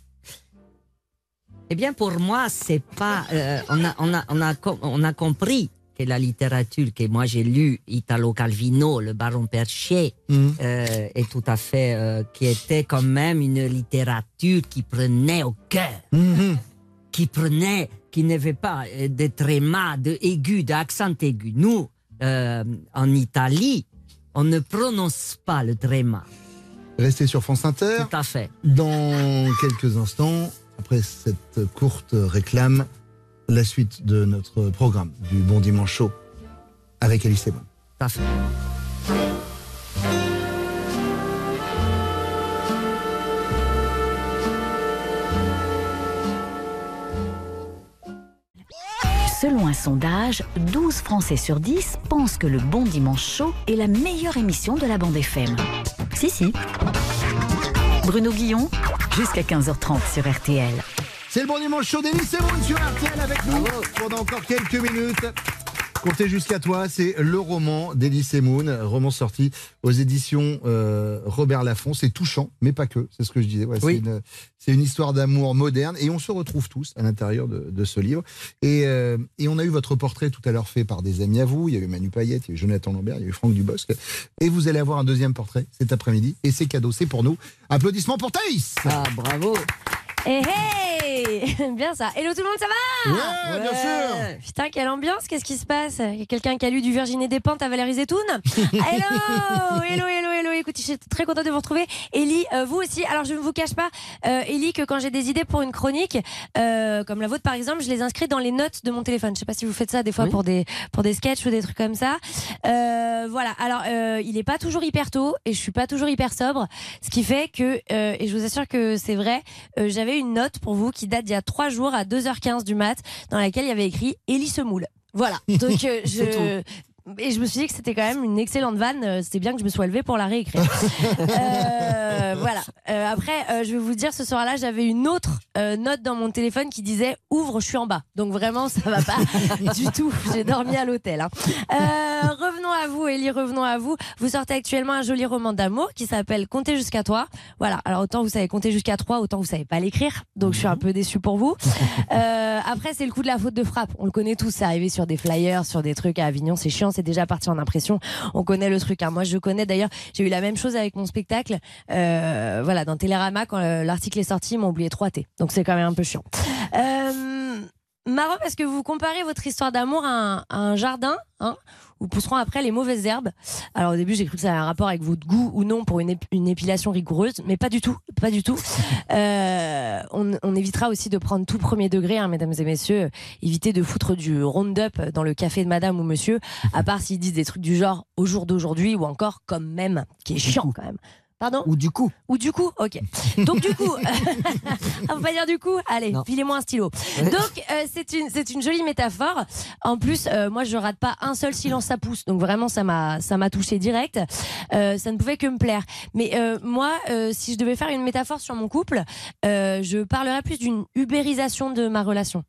Speaker 8: Eh bien, pour moi, c'est pas. euh, on, a, on, a, on, a, on a compris que la littérature que moi j'ai lu, Italo Calvino, le Baron Perché,
Speaker 9: Mhm.
Speaker 8: euh, est tout à fait. euh, qui était quand même une littérature qui prenait au cœur. Qui prenait. qui n'avait pas de tréma, de aigu, d'accent aigu. Nous, euh, en Italie, on ne prononce pas le tréma.
Speaker 9: Restez sur France Inter.
Speaker 8: Tout à fait.
Speaker 9: Dans quelques instants, après cette courte réclame, la suite de notre programme du Bon Dimanche Show avec Alice.
Speaker 8: Tout à fait.
Speaker 2: Selon un sondage, 12 Français sur 10 pensent que le Bon Dimanche Chaud est la meilleure émission de la bande FM. Si, si. Bruno Guillon, jusqu'à 15h30 sur RTL.
Speaker 9: C'est le Bon Dimanche Show d'Alice Sebon sur RTL avec nous pendant encore quelques minutes. Comptez jusqu'à toi, c'est le roman d'Elise Moon, roman sorti aux éditions euh, Robert Laffont. C'est touchant, mais pas que, c'est ce que je disais. Ouais, c'est une, histoire d'amour moderne et on se retrouve tous à l'intérieur de, de ce livre. Et, euh, et on a eu votre portrait tout à l'heure fait par des amis à vous. Il y a eu Manu Payette, il y a eu Jonathan Lambert, il y a eu Franck Dubosc. Et vous allez avoir un deuxième portrait cet après-midi. Et c'est cadeau, c'est pour nous. Applaudissements pour Thaïs
Speaker 8: Ah, bravo
Speaker 22: Eh hey Bien ça. Hello tout le monde, ça va
Speaker 9: Ouais, bien sûr.
Speaker 22: Putain, quelle ambiance, qu'est-ce qui se passe? Il y a quelqu'un qui a lu du Virginie Despentes à Valérie Zetoun? Hello Hello, hello, hello Écoute, je suis très contente de vous retrouver. Ellie, euh, vous aussi. Alors, je ne vous cache pas, euh, Ellie, que quand j'ai des idées pour une chronique, euh, comme la vôtre par exemple, je les inscris dans les notes de mon téléphone. Je sais pas si vous faites ça des fois pour, des, pour des sketchs ou des trucs comme ça. Euh, voilà. Alors, il est pas toujours hyper tôt et je suis pas toujours hyper sobre. Ce qui fait que, et je vous assure que c'est vrai, une note pour vous qui date d'il y a trois jours à 2h15 du mat, dans laquelle il y avait écrit Ellie se moule. Voilà. Donc, euh, je. Et je me suis dit que c'était quand même une excellente vanne. Euh, C'était bien que je me sois levée pour la réécrire. Euh, voilà. Euh, après, euh, je vais vous dire, ce soir-là, j'avais une autre note dans mon téléphone qui disait Ouvre, je suis en bas. Donc vraiment, ça va pas du tout. J'ai dormi à l'hôtel. hein. Revenons à vous, Ellie, revenons à vous. Vous sortez actuellement un joli roman d'amour qui s'appelle Compter jusqu'à toi. Voilà. Alors autant vous savez compter jusqu'à 3, autant vous savez pas l'écrire. Donc je suis un peu déçue pour vous. Après, c'est le coup de la faute de frappe. On le connaît tous. C'est arrivé sur des flyers, sur des trucs à Avignon. C'est chiant. C'est déjà parti en impression. On connaît le truc. hein. Moi, je connais d'ailleurs. J'ai eu la même chose avec mon spectacle. Euh, voilà, dans Télérama, quand euh, l'article est sorti, ils m'ont oublié 3 T. Donc c'est quand même un peu chiant. Euh, marrant parce que vous comparez votre histoire d'amour à un, jardin, hein, où pousseront après les mauvaises herbes. Alors au début, j'ai cru que ça avait un rapport avec votre goût ou non pour une, ép- une épilation rigoureuse, mais pas du tout, pas du tout. Euh, on, on évitera aussi de prendre tout premier degré, hein, mesdames et messieurs. Évitez de foutre du round-up dans le café de madame ou monsieur, à part s'ils disent des trucs du genre au jour d'aujourd'hui ou encore comme même, qui est chiant quand même. Pardon
Speaker 4: Ou du coup.
Speaker 22: Ou du coup, ok. Donc du coup, on peut pas dire du coup. Allez, filez-moi un stylo. Donc euh, c'est une c'est une jolie métaphore. En plus, euh, moi je rate pas un seul silence ça pousse. Donc vraiment ça m'a ça m'a touché direct. Euh, ça ne pouvait que me plaire. Mais moi, si je devais faire une métaphore sur mon couple, je parlerais plus d'une ubérisation de ma relation.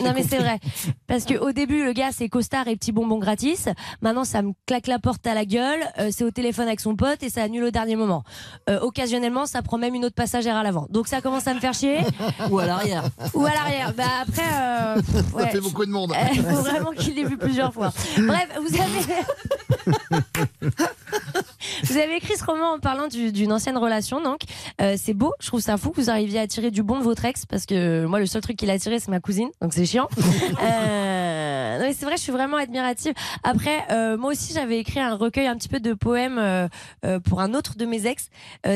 Speaker 22: Non mais c'est vrai parce que au début le gars c'est costard et petit bonbon gratis. Maintenant ça me claque la porte à la gueule. euh, c'est au téléphone avec son pote et ça annule au dernier moment. Euh, occasionnellement ça prend même une autre passagère à l'avant. Donc ça commence à me faire chier.
Speaker 4: Ou à l'arrière.
Speaker 22: Ou à l'arrière. Bah après euh, pff,
Speaker 9: Ça fait beaucoup de monde.
Speaker 22: Il faut vraiment qu'il l'ait vu plusieurs fois. Bref, vous avez. Vous avez écrit ce roman en parlant du- d'une ancienne relation, donc Euh, c'est beau. Je trouve ça fou que vous arriviez à tirer du bon de votre ex, parce que moi le seul truc qu'il a tiré c'est ma cousine, donc c'est chiant. Euh, Euh, non, c'est vrai, je suis vraiment admirative. Après, euh, moi aussi, j'avais écrit un recueil un petit peu de poèmes euh, pour un autre de mes ex.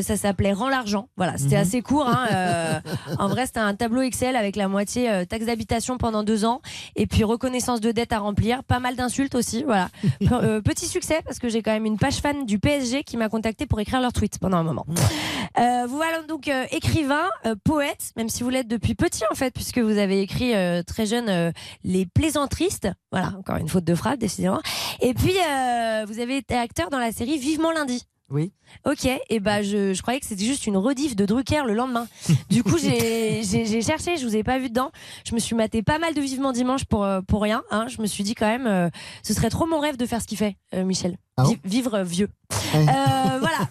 Speaker 22: Ça s'appelait Rends l'argent. Voilà, c'était
Speaker 23: Mhm.
Speaker 22: assez court. Hein, en vrai, c'était un tableau Excel avec la moitié taxe d'habitation pendant deux ans et puis reconnaissance de dette à remplir. Pas mal d'insultes aussi. Voilà. Pe- petit succès parce que j'ai quand même une page fan du PSG qui m'a contacté pour écrire leur tweet pendant un moment. Vous voilà donc écrivain, poète, même si vous l'êtes depuis petit en fait, puisque vous avez écrit très jeune Les Voilà, encore une faute de frappe, décidément. Et puis, euh, vous avez été acteur dans la série Vivement lundi.
Speaker 4: Oui.
Speaker 22: Ok, et bah je, je croyais que c'était juste une rediff de Drucker le lendemain. Du coup, j'ai cherché, je vous ai pas vu dedans. Je me suis maté pas mal de Vivement Dimanche pour, euh, pour rien. Hein. Je me suis dit quand même, euh, ce serait trop mon rêve de faire ce qu'il fait, euh, Michel. Vi- vivre vieux. Euh, voilà.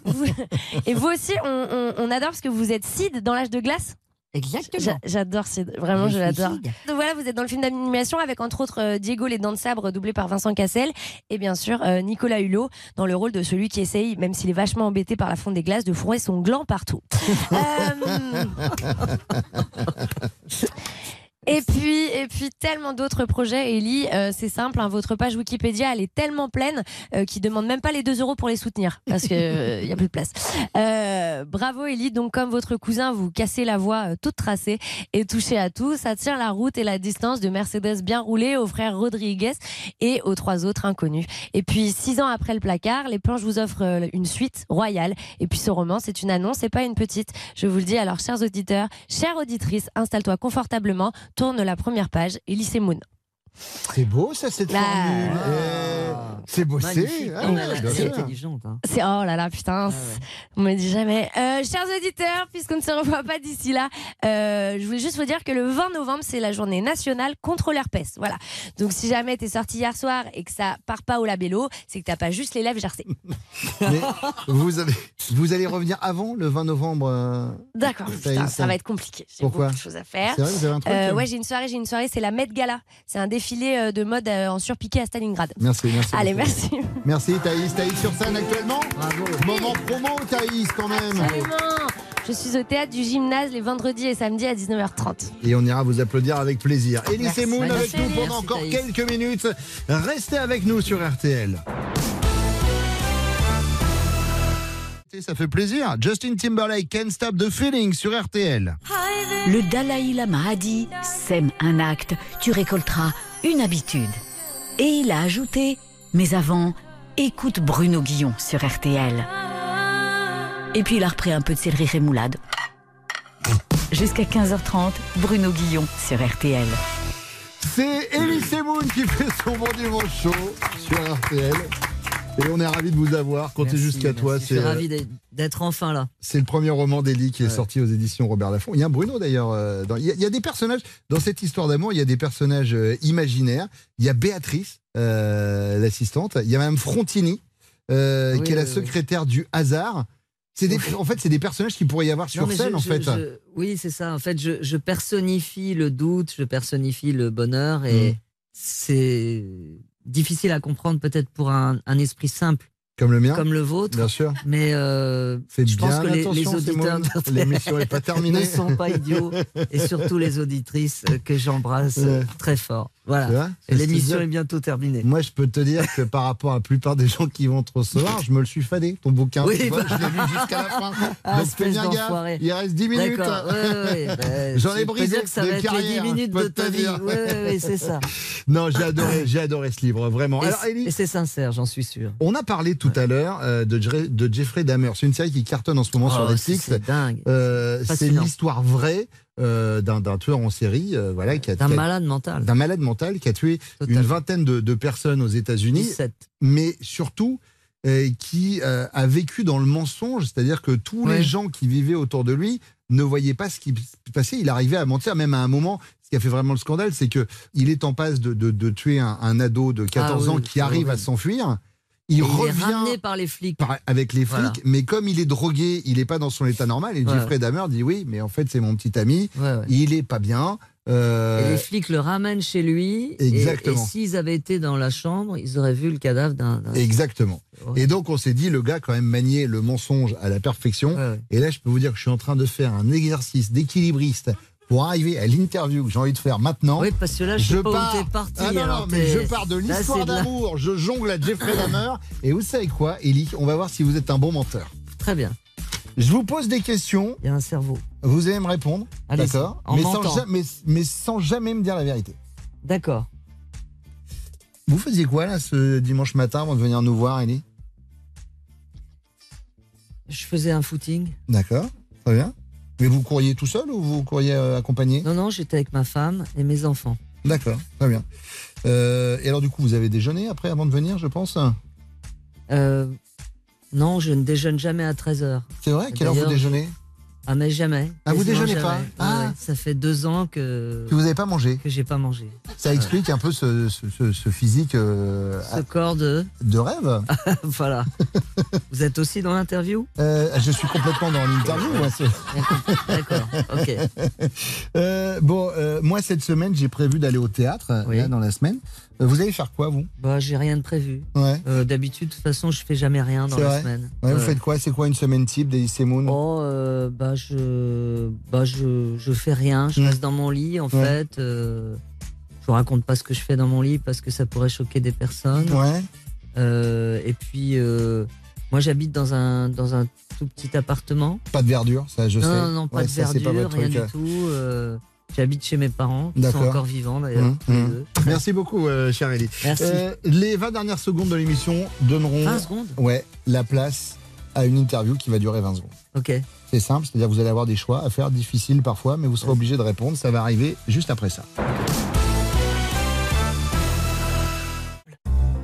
Speaker 22: Et vous aussi, on, on- on adore parce que vous êtes Sid dans l'âge de glace.
Speaker 4: Exactement.
Speaker 22: J'a- J'adore Sid, vraiment,
Speaker 4: Je
Speaker 22: l'adore. Donc voilà, vous êtes dans le film d'animation avec entre autres euh, Diego les dents de sabre doublé par Vincent Cassel et bien sûr euh, Nicolas Hulot dans le rôle de celui qui essaye, même s'il est vachement embêté par la fonte des glaces, de fourrer son gland partout. Euh, Et puis, et puis tellement d'autres projets, Ellie. euh, c'est simple, hein, votre page Wikipédia, elle est tellement pleine euh, qu'ils demandent même pas les 2 euros pour les soutenir parce que il y a plus de place. Euh, bravo, Ellie. Donc, comme votre cousin, vous cassez la voie euh, toute tracée et touchez à tout. Ça tient la route et la distance de Mercedes bien roulée aux frères Rodriguez et aux trois autres inconnus. Et puis, six ans après le placard, les planches vous offrent euh, une suite royale. Et puis, ce roman, c'est une annonce, c'est pas une petite. Je vous le dis. Alors, chers auditeurs, chères auditrices, installe-toi confortablement. Tourne la première page. Elise Moon.
Speaker 9: C'est beau ça cette
Speaker 22: Là.
Speaker 9: formule. C'est bossé.
Speaker 4: Magnifique.
Speaker 9: Ah, ouais,
Speaker 4: hein.
Speaker 22: C'est oh là là putain, c'est- on me dit jamais. Euh, chers auditeurs, puisqu'on ne se revoit pas d'ici là, euh, je voulais juste vous dire que le 20 novembre c'est la journée nationale contre l'herpès. Voilà. Donc si jamais t'es sorti hier soir et que ça part pas au labello, c'est que t'as pas juste les lèvres gercées.
Speaker 9: Mais vous, avez, vous allez revenir avant le 20 novembre. euh,
Speaker 22: D'accord.
Speaker 9: Ça
Speaker 22: va être compliqué. J'ai
Speaker 9: Pourquoi
Speaker 22: beaucoup de choses à faire.
Speaker 9: C'est vrai, vous avez un truc
Speaker 22: ouais, j'ai une soirée, j'ai une soirée, c'est la Met Gala. C'est un défilé de mode en surpiqué à Stalingrad.
Speaker 9: Merci, merci.
Speaker 22: Allez. Merci.
Speaker 9: Merci Thaïs. Thaïs sur scène actuellement
Speaker 4: Bravo.
Speaker 9: Moment promo Thaïs quand même.
Speaker 22: Absolument. Je suis au théâtre du gymnase les vendredis et samedis à 19h30.
Speaker 9: Et on ira vous applaudir avec plaisir. Elise
Speaker 22: Merci.
Speaker 9: Moon avec nous pendant
Speaker 22: Merci,
Speaker 9: encore
Speaker 22: Thaïs.
Speaker 9: quelques minutes. Restez avec nous sur RTL. Ça fait plaisir. Justin Timberlake, Can't Stop the Feeling sur RTL.
Speaker 2: Le Dalai Lama a dit Sème un acte, tu récolteras une habitude. Et il a ajouté Mais avant, écoute Bruno Guillon sur RTL. Et puis il a repris un peu de céleri rémoulade. Jusqu'à 15h30, Bruno Guillon sur RTL.
Speaker 9: C'est Elise Moon qui fait son bon dimanche sur RTL. Et on est ravis de vous avoir. Comptez jusqu'à toi.
Speaker 4: Je suis
Speaker 9: C'est euh,
Speaker 4: ravi d'être- enfin là.
Speaker 9: c'est le premier roman d'Elie qui est
Speaker 4: Ouais.
Speaker 9: sorti aux éditions Robert Laffont. Il y a un Bruno d'ailleurs. euh, dans- Il y, a- il y a des personnages dans cette histoire d'amour. Il y a des personnages euh, imaginaires. Il y a Béatrice, euh, l'assistante. Il y a Madame Frontini, euh,
Speaker 4: Oui,
Speaker 9: qui est la
Speaker 4: oui.
Speaker 9: secrétaire du hasard. C'est des, en fait, c'est des personnages qui pourraient y avoir sur
Speaker 4: Non,
Speaker 9: scène,
Speaker 4: je-
Speaker 9: en
Speaker 4: je-
Speaker 9: fait.
Speaker 4: je- oui, c'est ça. En fait, je, je personnifie le doute, je personnifie le bonheur et
Speaker 9: Mm.
Speaker 4: c'est difficile à comprendre peut-être pour un, esprit simple
Speaker 9: Comme le mien.
Speaker 4: comme le vôtre.
Speaker 9: Bien sûr.
Speaker 4: Mais euh,
Speaker 9: Faites
Speaker 4: je pense que les, les auditeurs
Speaker 9: L'émission n'est pas terminée.
Speaker 4: ne sont pas idiots et surtout les auditrices que j'embrasse
Speaker 9: Ouais.
Speaker 4: très fort. Voilà. l'émission est bientôt terminée.
Speaker 9: Moi, je peux te dire que par rapport à la plupart des gens qui vont te recevoir, je me le suis fadé, ton bouquin.
Speaker 4: Oui,
Speaker 9: Tu vois,
Speaker 4: bah.
Speaker 9: je l'ai lu jusqu'à la fin.
Speaker 4: Ah,
Speaker 9: Donc fais bien gaffe, il reste 10 minutes.
Speaker 4: Ouais, ouais. Bah,
Speaker 9: J'en
Speaker 4: je
Speaker 9: ai brisé
Speaker 4: dire que ça va être les
Speaker 9: carrières,
Speaker 4: 10 minutes de ta vie. ouais, ouais, c'est ça.
Speaker 9: Non, j'ai adoré, adoré ce livre, vraiment.
Speaker 4: Et c'est sincère, j'en suis sûr.
Speaker 9: on a parlé tout à l'heure euh, de, Jeffrey Dahmer. C'est une série qui cartonne en ce moment
Speaker 4: Oh,
Speaker 9: sur Netflix.
Speaker 4: c'est dingue.
Speaker 9: Euh, l'histoire vraie euh, d'un tueur en série, euh, voilà, qui a
Speaker 4: D'un malade mental.
Speaker 9: d'un malade mental qui a tué une vingtaine de, de personnes aux États-Unis,
Speaker 4: 17.
Speaker 9: mais surtout euh, qui a vécu dans le mensonge, c'est-à-dire que tous
Speaker 4: Ouais.
Speaker 9: les gens qui vivaient autour de lui ne voyaient pas ce qui se passait. Il arrivait à mentir, même à un moment. Ce qui a fait vraiment le scandale, c'est que il est en passe de, de- de tuer un, un ado de 14
Speaker 4: Ah oui,
Speaker 9: ans qui arrive à s'enfuir. Il revient
Speaker 4: est ramené par les flics.
Speaker 9: par- avec les flics,
Speaker 4: Voilà.
Speaker 9: mais comme il est drogué, il n'est pas dans son état normal. Et
Speaker 4: Ouais.
Speaker 9: Jeffrey Dahmer dit oui, mais en fait c'est mon petit ami,
Speaker 4: Ouais, ouais.
Speaker 9: il est pas bien. Euh,
Speaker 4: Et les flics le ramènent chez lui.
Speaker 9: Exactement.
Speaker 4: Et, s'ils avaient été dans la chambre, ils auraient vu le cadavre d'un.
Speaker 9: Exactement. Et donc on s'est dit, le gars quand même maniait le mensonge à la perfection. Et là, je peux vous dire que je suis en train de faire un exercice d'équilibriste pour arriver à l'interview que j'ai envie de faire maintenant.
Speaker 4: Oui, parce que là, je pas où parti,
Speaker 9: Ah non,
Speaker 4: alors
Speaker 9: mais je pars de l'histoire
Speaker 4: la-
Speaker 9: d'amour. Je jongle à Jeffrey Dahmer. Et vous savez quoi, Ellie? On va voir si vous êtes un bon menteur.
Speaker 4: Très bien.
Speaker 9: Je vous pose des questions.
Speaker 4: Il y a un cerveau.
Speaker 9: Vous allez me répondre. D'accord? mais mais, mais sans jamais me dire la vérité.
Speaker 4: D'accord.
Speaker 9: Vous faisiez quoi là ce dimanche matin avant de venir nous voir, Ellie?
Speaker 4: Je faisais un footing.
Speaker 9: D'accord, très bien. Mais vous courriez tout seul ou vous courriez euh, accompagné?
Speaker 4: Non, non, j'étais avec ma femme et mes enfants.
Speaker 9: D'accord, très bien. Euh, et alors du coup, vous avez déjeuné après avant de venir, je pense?
Speaker 4: Euh, non, je ne déjeune jamais à 13h.
Speaker 9: C'est vrai? Quelle heure vous déjeunez?
Speaker 4: Ah, mais jamais.
Speaker 9: Ah, vous déjeunez pas. Ah.
Speaker 4: Ça fait deux ans que.
Speaker 9: Que vous n'avez pas mangé
Speaker 4: Que j'ai pas mangé.
Speaker 9: Ça explique un peu ce, ce- physique euh,
Speaker 4: Ce corps de.
Speaker 9: de rêve.
Speaker 4: voilà. vous êtes aussi dans l'interview?
Speaker 9: Euh, je suis complètement dans l'interview. moi,
Speaker 4: D'accord, ok.
Speaker 9: Euh, bon, euh, moi cette semaine, j'ai prévu d'aller au théâtre euh, là, dans la semaine. Euh, vous allez faire quoi, vous?
Speaker 4: Bah, j'ai rien de prévu.
Speaker 9: Ouais.
Speaker 4: Euh, D'habitude, de toute façon, je fais jamais rien dans la
Speaker 9: vrai
Speaker 4: semaine.
Speaker 9: Ouais, Vous
Speaker 4: Ouais.
Speaker 9: faites quoi? C'est quoi une semaine type d'Elysée Moon?
Speaker 4: Oh, euh, bah, je, bah, je, je fais rien. Je reste dans mon lit, en
Speaker 9: Ouais.
Speaker 4: fait. Euh, je vous raconte pas ce que je fais dans mon lit parce que ça pourrait choquer des personnes.
Speaker 9: Ouais.
Speaker 4: Euh, et puis, euh, moi, j'habite dans un, dans un tout petit appartement.
Speaker 9: Pas de verdure, ça je
Speaker 4: non,
Speaker 9: sais.
Speaker 4: non, non, pas de
Speaker 9: ça,
Speaker 4: verdure,
Speaker 9: pas
Speaker 4: rien du
Speaker 9: euh.
Speaker 4: tout. J'habite chez mes parents, qui sont encore vivants d'ailleurs.
Speaker 9: Mmh,
Speaker 4: tous les
Speaker 9: mmh.
Speaker 4: deux.
Speaker 9: Merci beaucoup, euh, chère Ellie.
Speaker 4: Merci.
Speaker 9: Euh, les 20 dernières secondes de l'émission donneront
Speaker 4: 20 secondes
Speaker 9: ouais, la place à une interview qui va durer 20 secondes.
Speaker 4: Ok.
Speaker 9: C'est simple, c'est-à-dire que vous allez avoir des choix à faire, difficiles parfois, mais vous serez obligé de répondre. Ça va arriver juste après ça.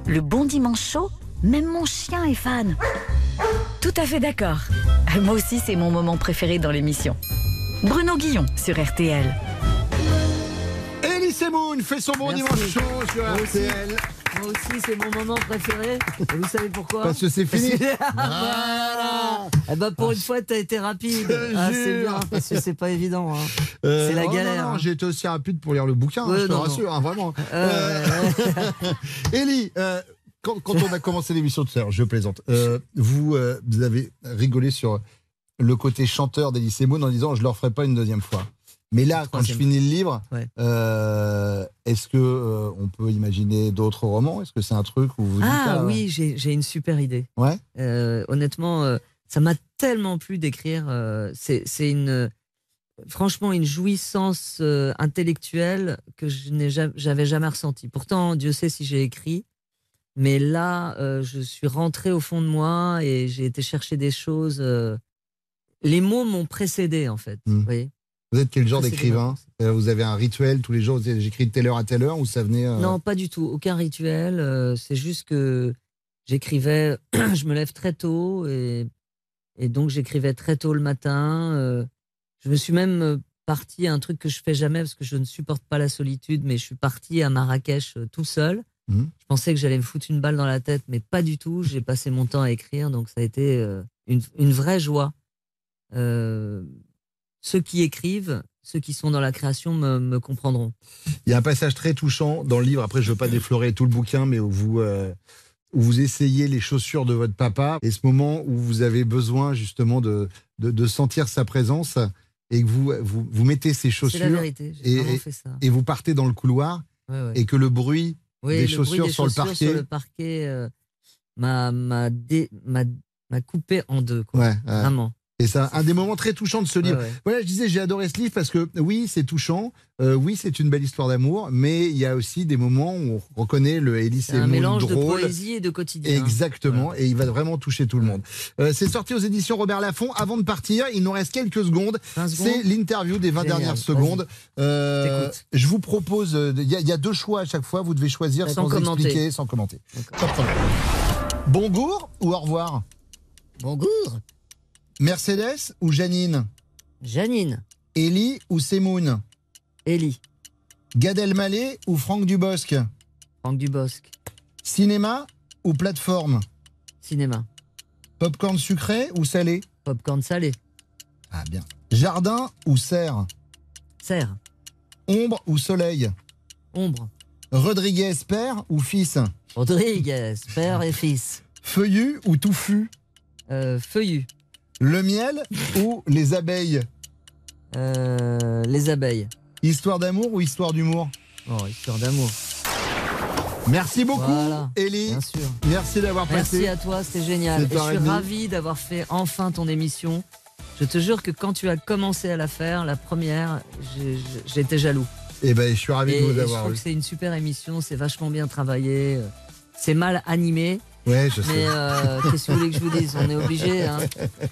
Speaker 2: Le bon dimanche chaud, même mon chien est fan. Tout à fait d'accord. Moi aussi, c'est mon moment préféré dans l'émission. Bruno Guillon sur RTL.
Speaker 9: Ellie Semoun fait son bon
Speaker 4: Merci.
Speaker 9: dimanche chaud sur
Speaker 4: Moi aussi.
Speaker 9: RTL.
Speaker 4: Moi aussi, c'est mon moment préféré. Et vous savez pourquoi
Speaker 9: Parce que c'est fini.
Speaker 4: voilà. Eh ben, pour une fois, t'as été rapide. Ah, c'est bien, parce que c'est pas évident. hein.
Speaker 9: Euh,
Speaker 4: c'est la
Speaker 9: oh
Speaker 4: galère.
Speaker 9: Non, non, j'ai été aussi rapide pour lire le bouquin, hein, je te
Speaker 4: non,
Speaker 9: rassure, hein, vraiment.
Speaker 4: Euh,
Speaker 9: Euh, Ellie, euh, quand, quand on a commencé l'émission tout à l'heure, je plaisante, euh, vous, euh, vous avez rigolé sur le côté chanteur d'Ellie Semoun en disant je ne le referai pas une deuxième fois. Mais là, quand je finis le livre,
Speaker 4: Ouais.
Speaker 9: euh, est-ce que euh, on peut imaginer d'autres romans? Est-ce que c'est un truc où vous
Speaker 4: Ah
Speaker 9: ah,
Speaker 4: oui, j'ai j'ai une super idée.
Speaker 9: Ouais.
Speaker 4: Euh, honnêtement, ça m'a tellement plu d'écrire. c'est une, franchement, une jouissance intellectuelle que je n'ai ja- j'avais jamais ressentie. Pourtant, Dieu sait si j'ai écrit. Mais là, je suis rentré au fond de moi et j'ai été chercher des choses. Les mots m'ont précédé, en fait.
Speaker 9: Hmm.
Speaker 4: Vous voyez
Speaker 9: Vous êtes quel genre d'écrivain Euh, Vous avez un rituel tous les jours J'écris de telle heure à telle heure ou ça venait euh,
Speaker 4: Non, pas du tout. Aucun rituel. euh, c'est juste que j'écrivais, je me lève très tôt et, et donc j'écrivais très tôt le matin. euh, je me suis même euh, parti à un truc que je fais jamais parce que je ne supporte pas la solitude, mais je suis parti à Marrakech tout seul.
Speaker 9: Mhm.
Speaker 4: Je pensais que j'allais me foutre une balle dans la tête, mais pas du tout. J'ai passé mon temps à écrire, donc ça a été une, une vraie joie. Euh, ceux qui écrivent, ceux qui sont dans la création me, me comprendront.
Speaker 9: Il y a un passage très touchant dans le livre. Après, je ne veux pas déflorer tout le bouquin, mais où vous, euh, où vous essayez les chaussures de votre papa. Et ce moment où vous avez besoin justement de, de, de sentir sa présence et que vous, vous, vous mettez ces chaussures.
Speaker 4: Vérité,
Speaker 9: Et,
Speaker 4: vraiment
Speaker 9: et-
Speaker 4: fait ça.
Speaker 9: et vous partez dans le couloir
Speaker 4: Ouais, ouais.
Speaker 9: et que le bruit
Speaker 4: Oui,
Speaker 9: des
Speaker 4: le
Speaker 9: chaussures,
Speaker 4: bruit des
Speaker 9: sur, le
Speaker 4: chaussures
Speaker 9: parquet.
Speaker 4: sur le parquet, euh, m'a m'a dé- m'a- m'a coupé en deux. Quoi.
Speaker 9: Ouais, ouais.
Speaker 4: Vraiment.
Speaker 9: Et ça, un des moments très touchants de ce livre.
Speaker 4: Ouais, ouais.
Speaker 9: Voilà, je disais, j'ai adoré ce livre parce que oui, c'est touchant, euh, oui, c'est une belle histoire d'amour, mais il y a aussi des moments où on reconnaît le Elise
Speaker 4: C'est un mélange de poésie et de quotidien.
Speaker 9: Exactement, et il va vraiment toucher tout le monde. Euh, c'est sorti aux éditions Robert Laffont. Avant de partir, il nous reste quelques secondes.
Speaker 4: 20 secondes
Speaker 9: C'est l'interview des 20
Speaker 4: Génial,
Speaker 9: dernières secondes. Euh, je vous propose, il y, a- il y a deux choix à chaque fois, vous devez choisir
Speaker 4: Sans
Speaker 9: sans, expliquer, sans commenter. De problème. Bonjour ou au revoir?
Speaker 4: Bonjour.
Speaker 9: Mercedes ou Janine
Speaker 4: Janine.
Speaker 9: Ellie ou Semoun
Speaker 4: Ellie.
Speaker 9: Gad Elmaleh ou Franck Dubosc
Speaker 4: Franck Dubosc.
Speaker 9: Cinéma ou plateforme
Speaker 4: Cinéma.
Speaker 9: Popcorn sucré ou salé
Speaker 4: Popcorn salé.
Speaker 9: Ah bien. Jardin ou serre
Speaker 4: Serre.
Speaker 9: Ombre ou soleil
Speaker 4: Ombre.
Speaker 9: Rodriguez père ou fils
Speaker 4: Rodriguez, père et fils.
Speaker 9: Feuillu ou touffu
Speaker 4: Euh, feuillu.
Speaker 9: Le miel ou les abeilles
Speaker 4: Euh, les abeilles.
Speaker 9: Histoire d'amour ou histoire d'humour
Speaker 4: Oh, histoire d'amour.
Speaker 9: Merci beaucoup,
Speaker 4: Voilà,
Speaker 9: Ellie. Merci d'avoir
Speaker 4: Merci
Speaker 9: passé.
Speaker 4: à toi, c'était génial. Et je
Speaker 9: et
Speaker 4: suis ravi d'avoir fait enfin ton émission. Je te jure que quand tu as commencé à la faire, la première, j'étais jaloux.
Speaker 9: Eh ben, je suis ravi
Speaker 4: Et,
Speaker 9: de vous
Speaker 4: et je
Speaker 9: avoir
Speaker 4: trouve que c'est une super émission, c'est vachement bien travaillé, euh, c'est mal animé.
Speaker 9: Ouais, je sais.
Speaker 4: Mais euh, qu'est-ce que vous voulez que je vous dise? On est obligé. hein.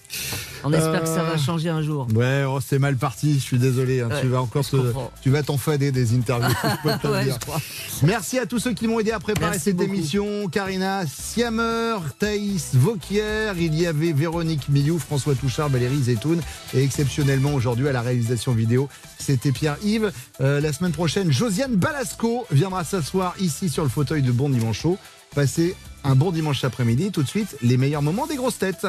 Speaker 4: On espère que ça va
Speaker 9: Euh,
Speaker 4: changer un jour.
Speaker 9: Ouais, oh, c'est mal parti, je suis désolé. hein,
Speaker 4: Ouais,
Speaker 9: tu vas encore te, tu vas t'enfader des interviews. je
Speaker 4: Ouais,
Speaker 9: dire.
Speaker 4: je.
Speaker 9: Merci à tous ceux qui m'ont aidé à préparer
Speaker 4: Merci
Speaker 9: cette
Speaker 4: beaucoup.
Speaker 9: émission. Karina Siamer, Thaïs Vauquier, il y avait Véronique Miliou, François Touchard, Valérie Zetoun et exceptionnellement aujourd'hui à la réalisation vidéo, c'était Pierre-Yves. Euh, la semaine prochaine, Josiane Balasco viendra s'asseoir ici sur le fauteuil de Bon Dimanche. Passez un bon dimanche après-midi, tout de suite, les meilleurs moments des grosses têtes.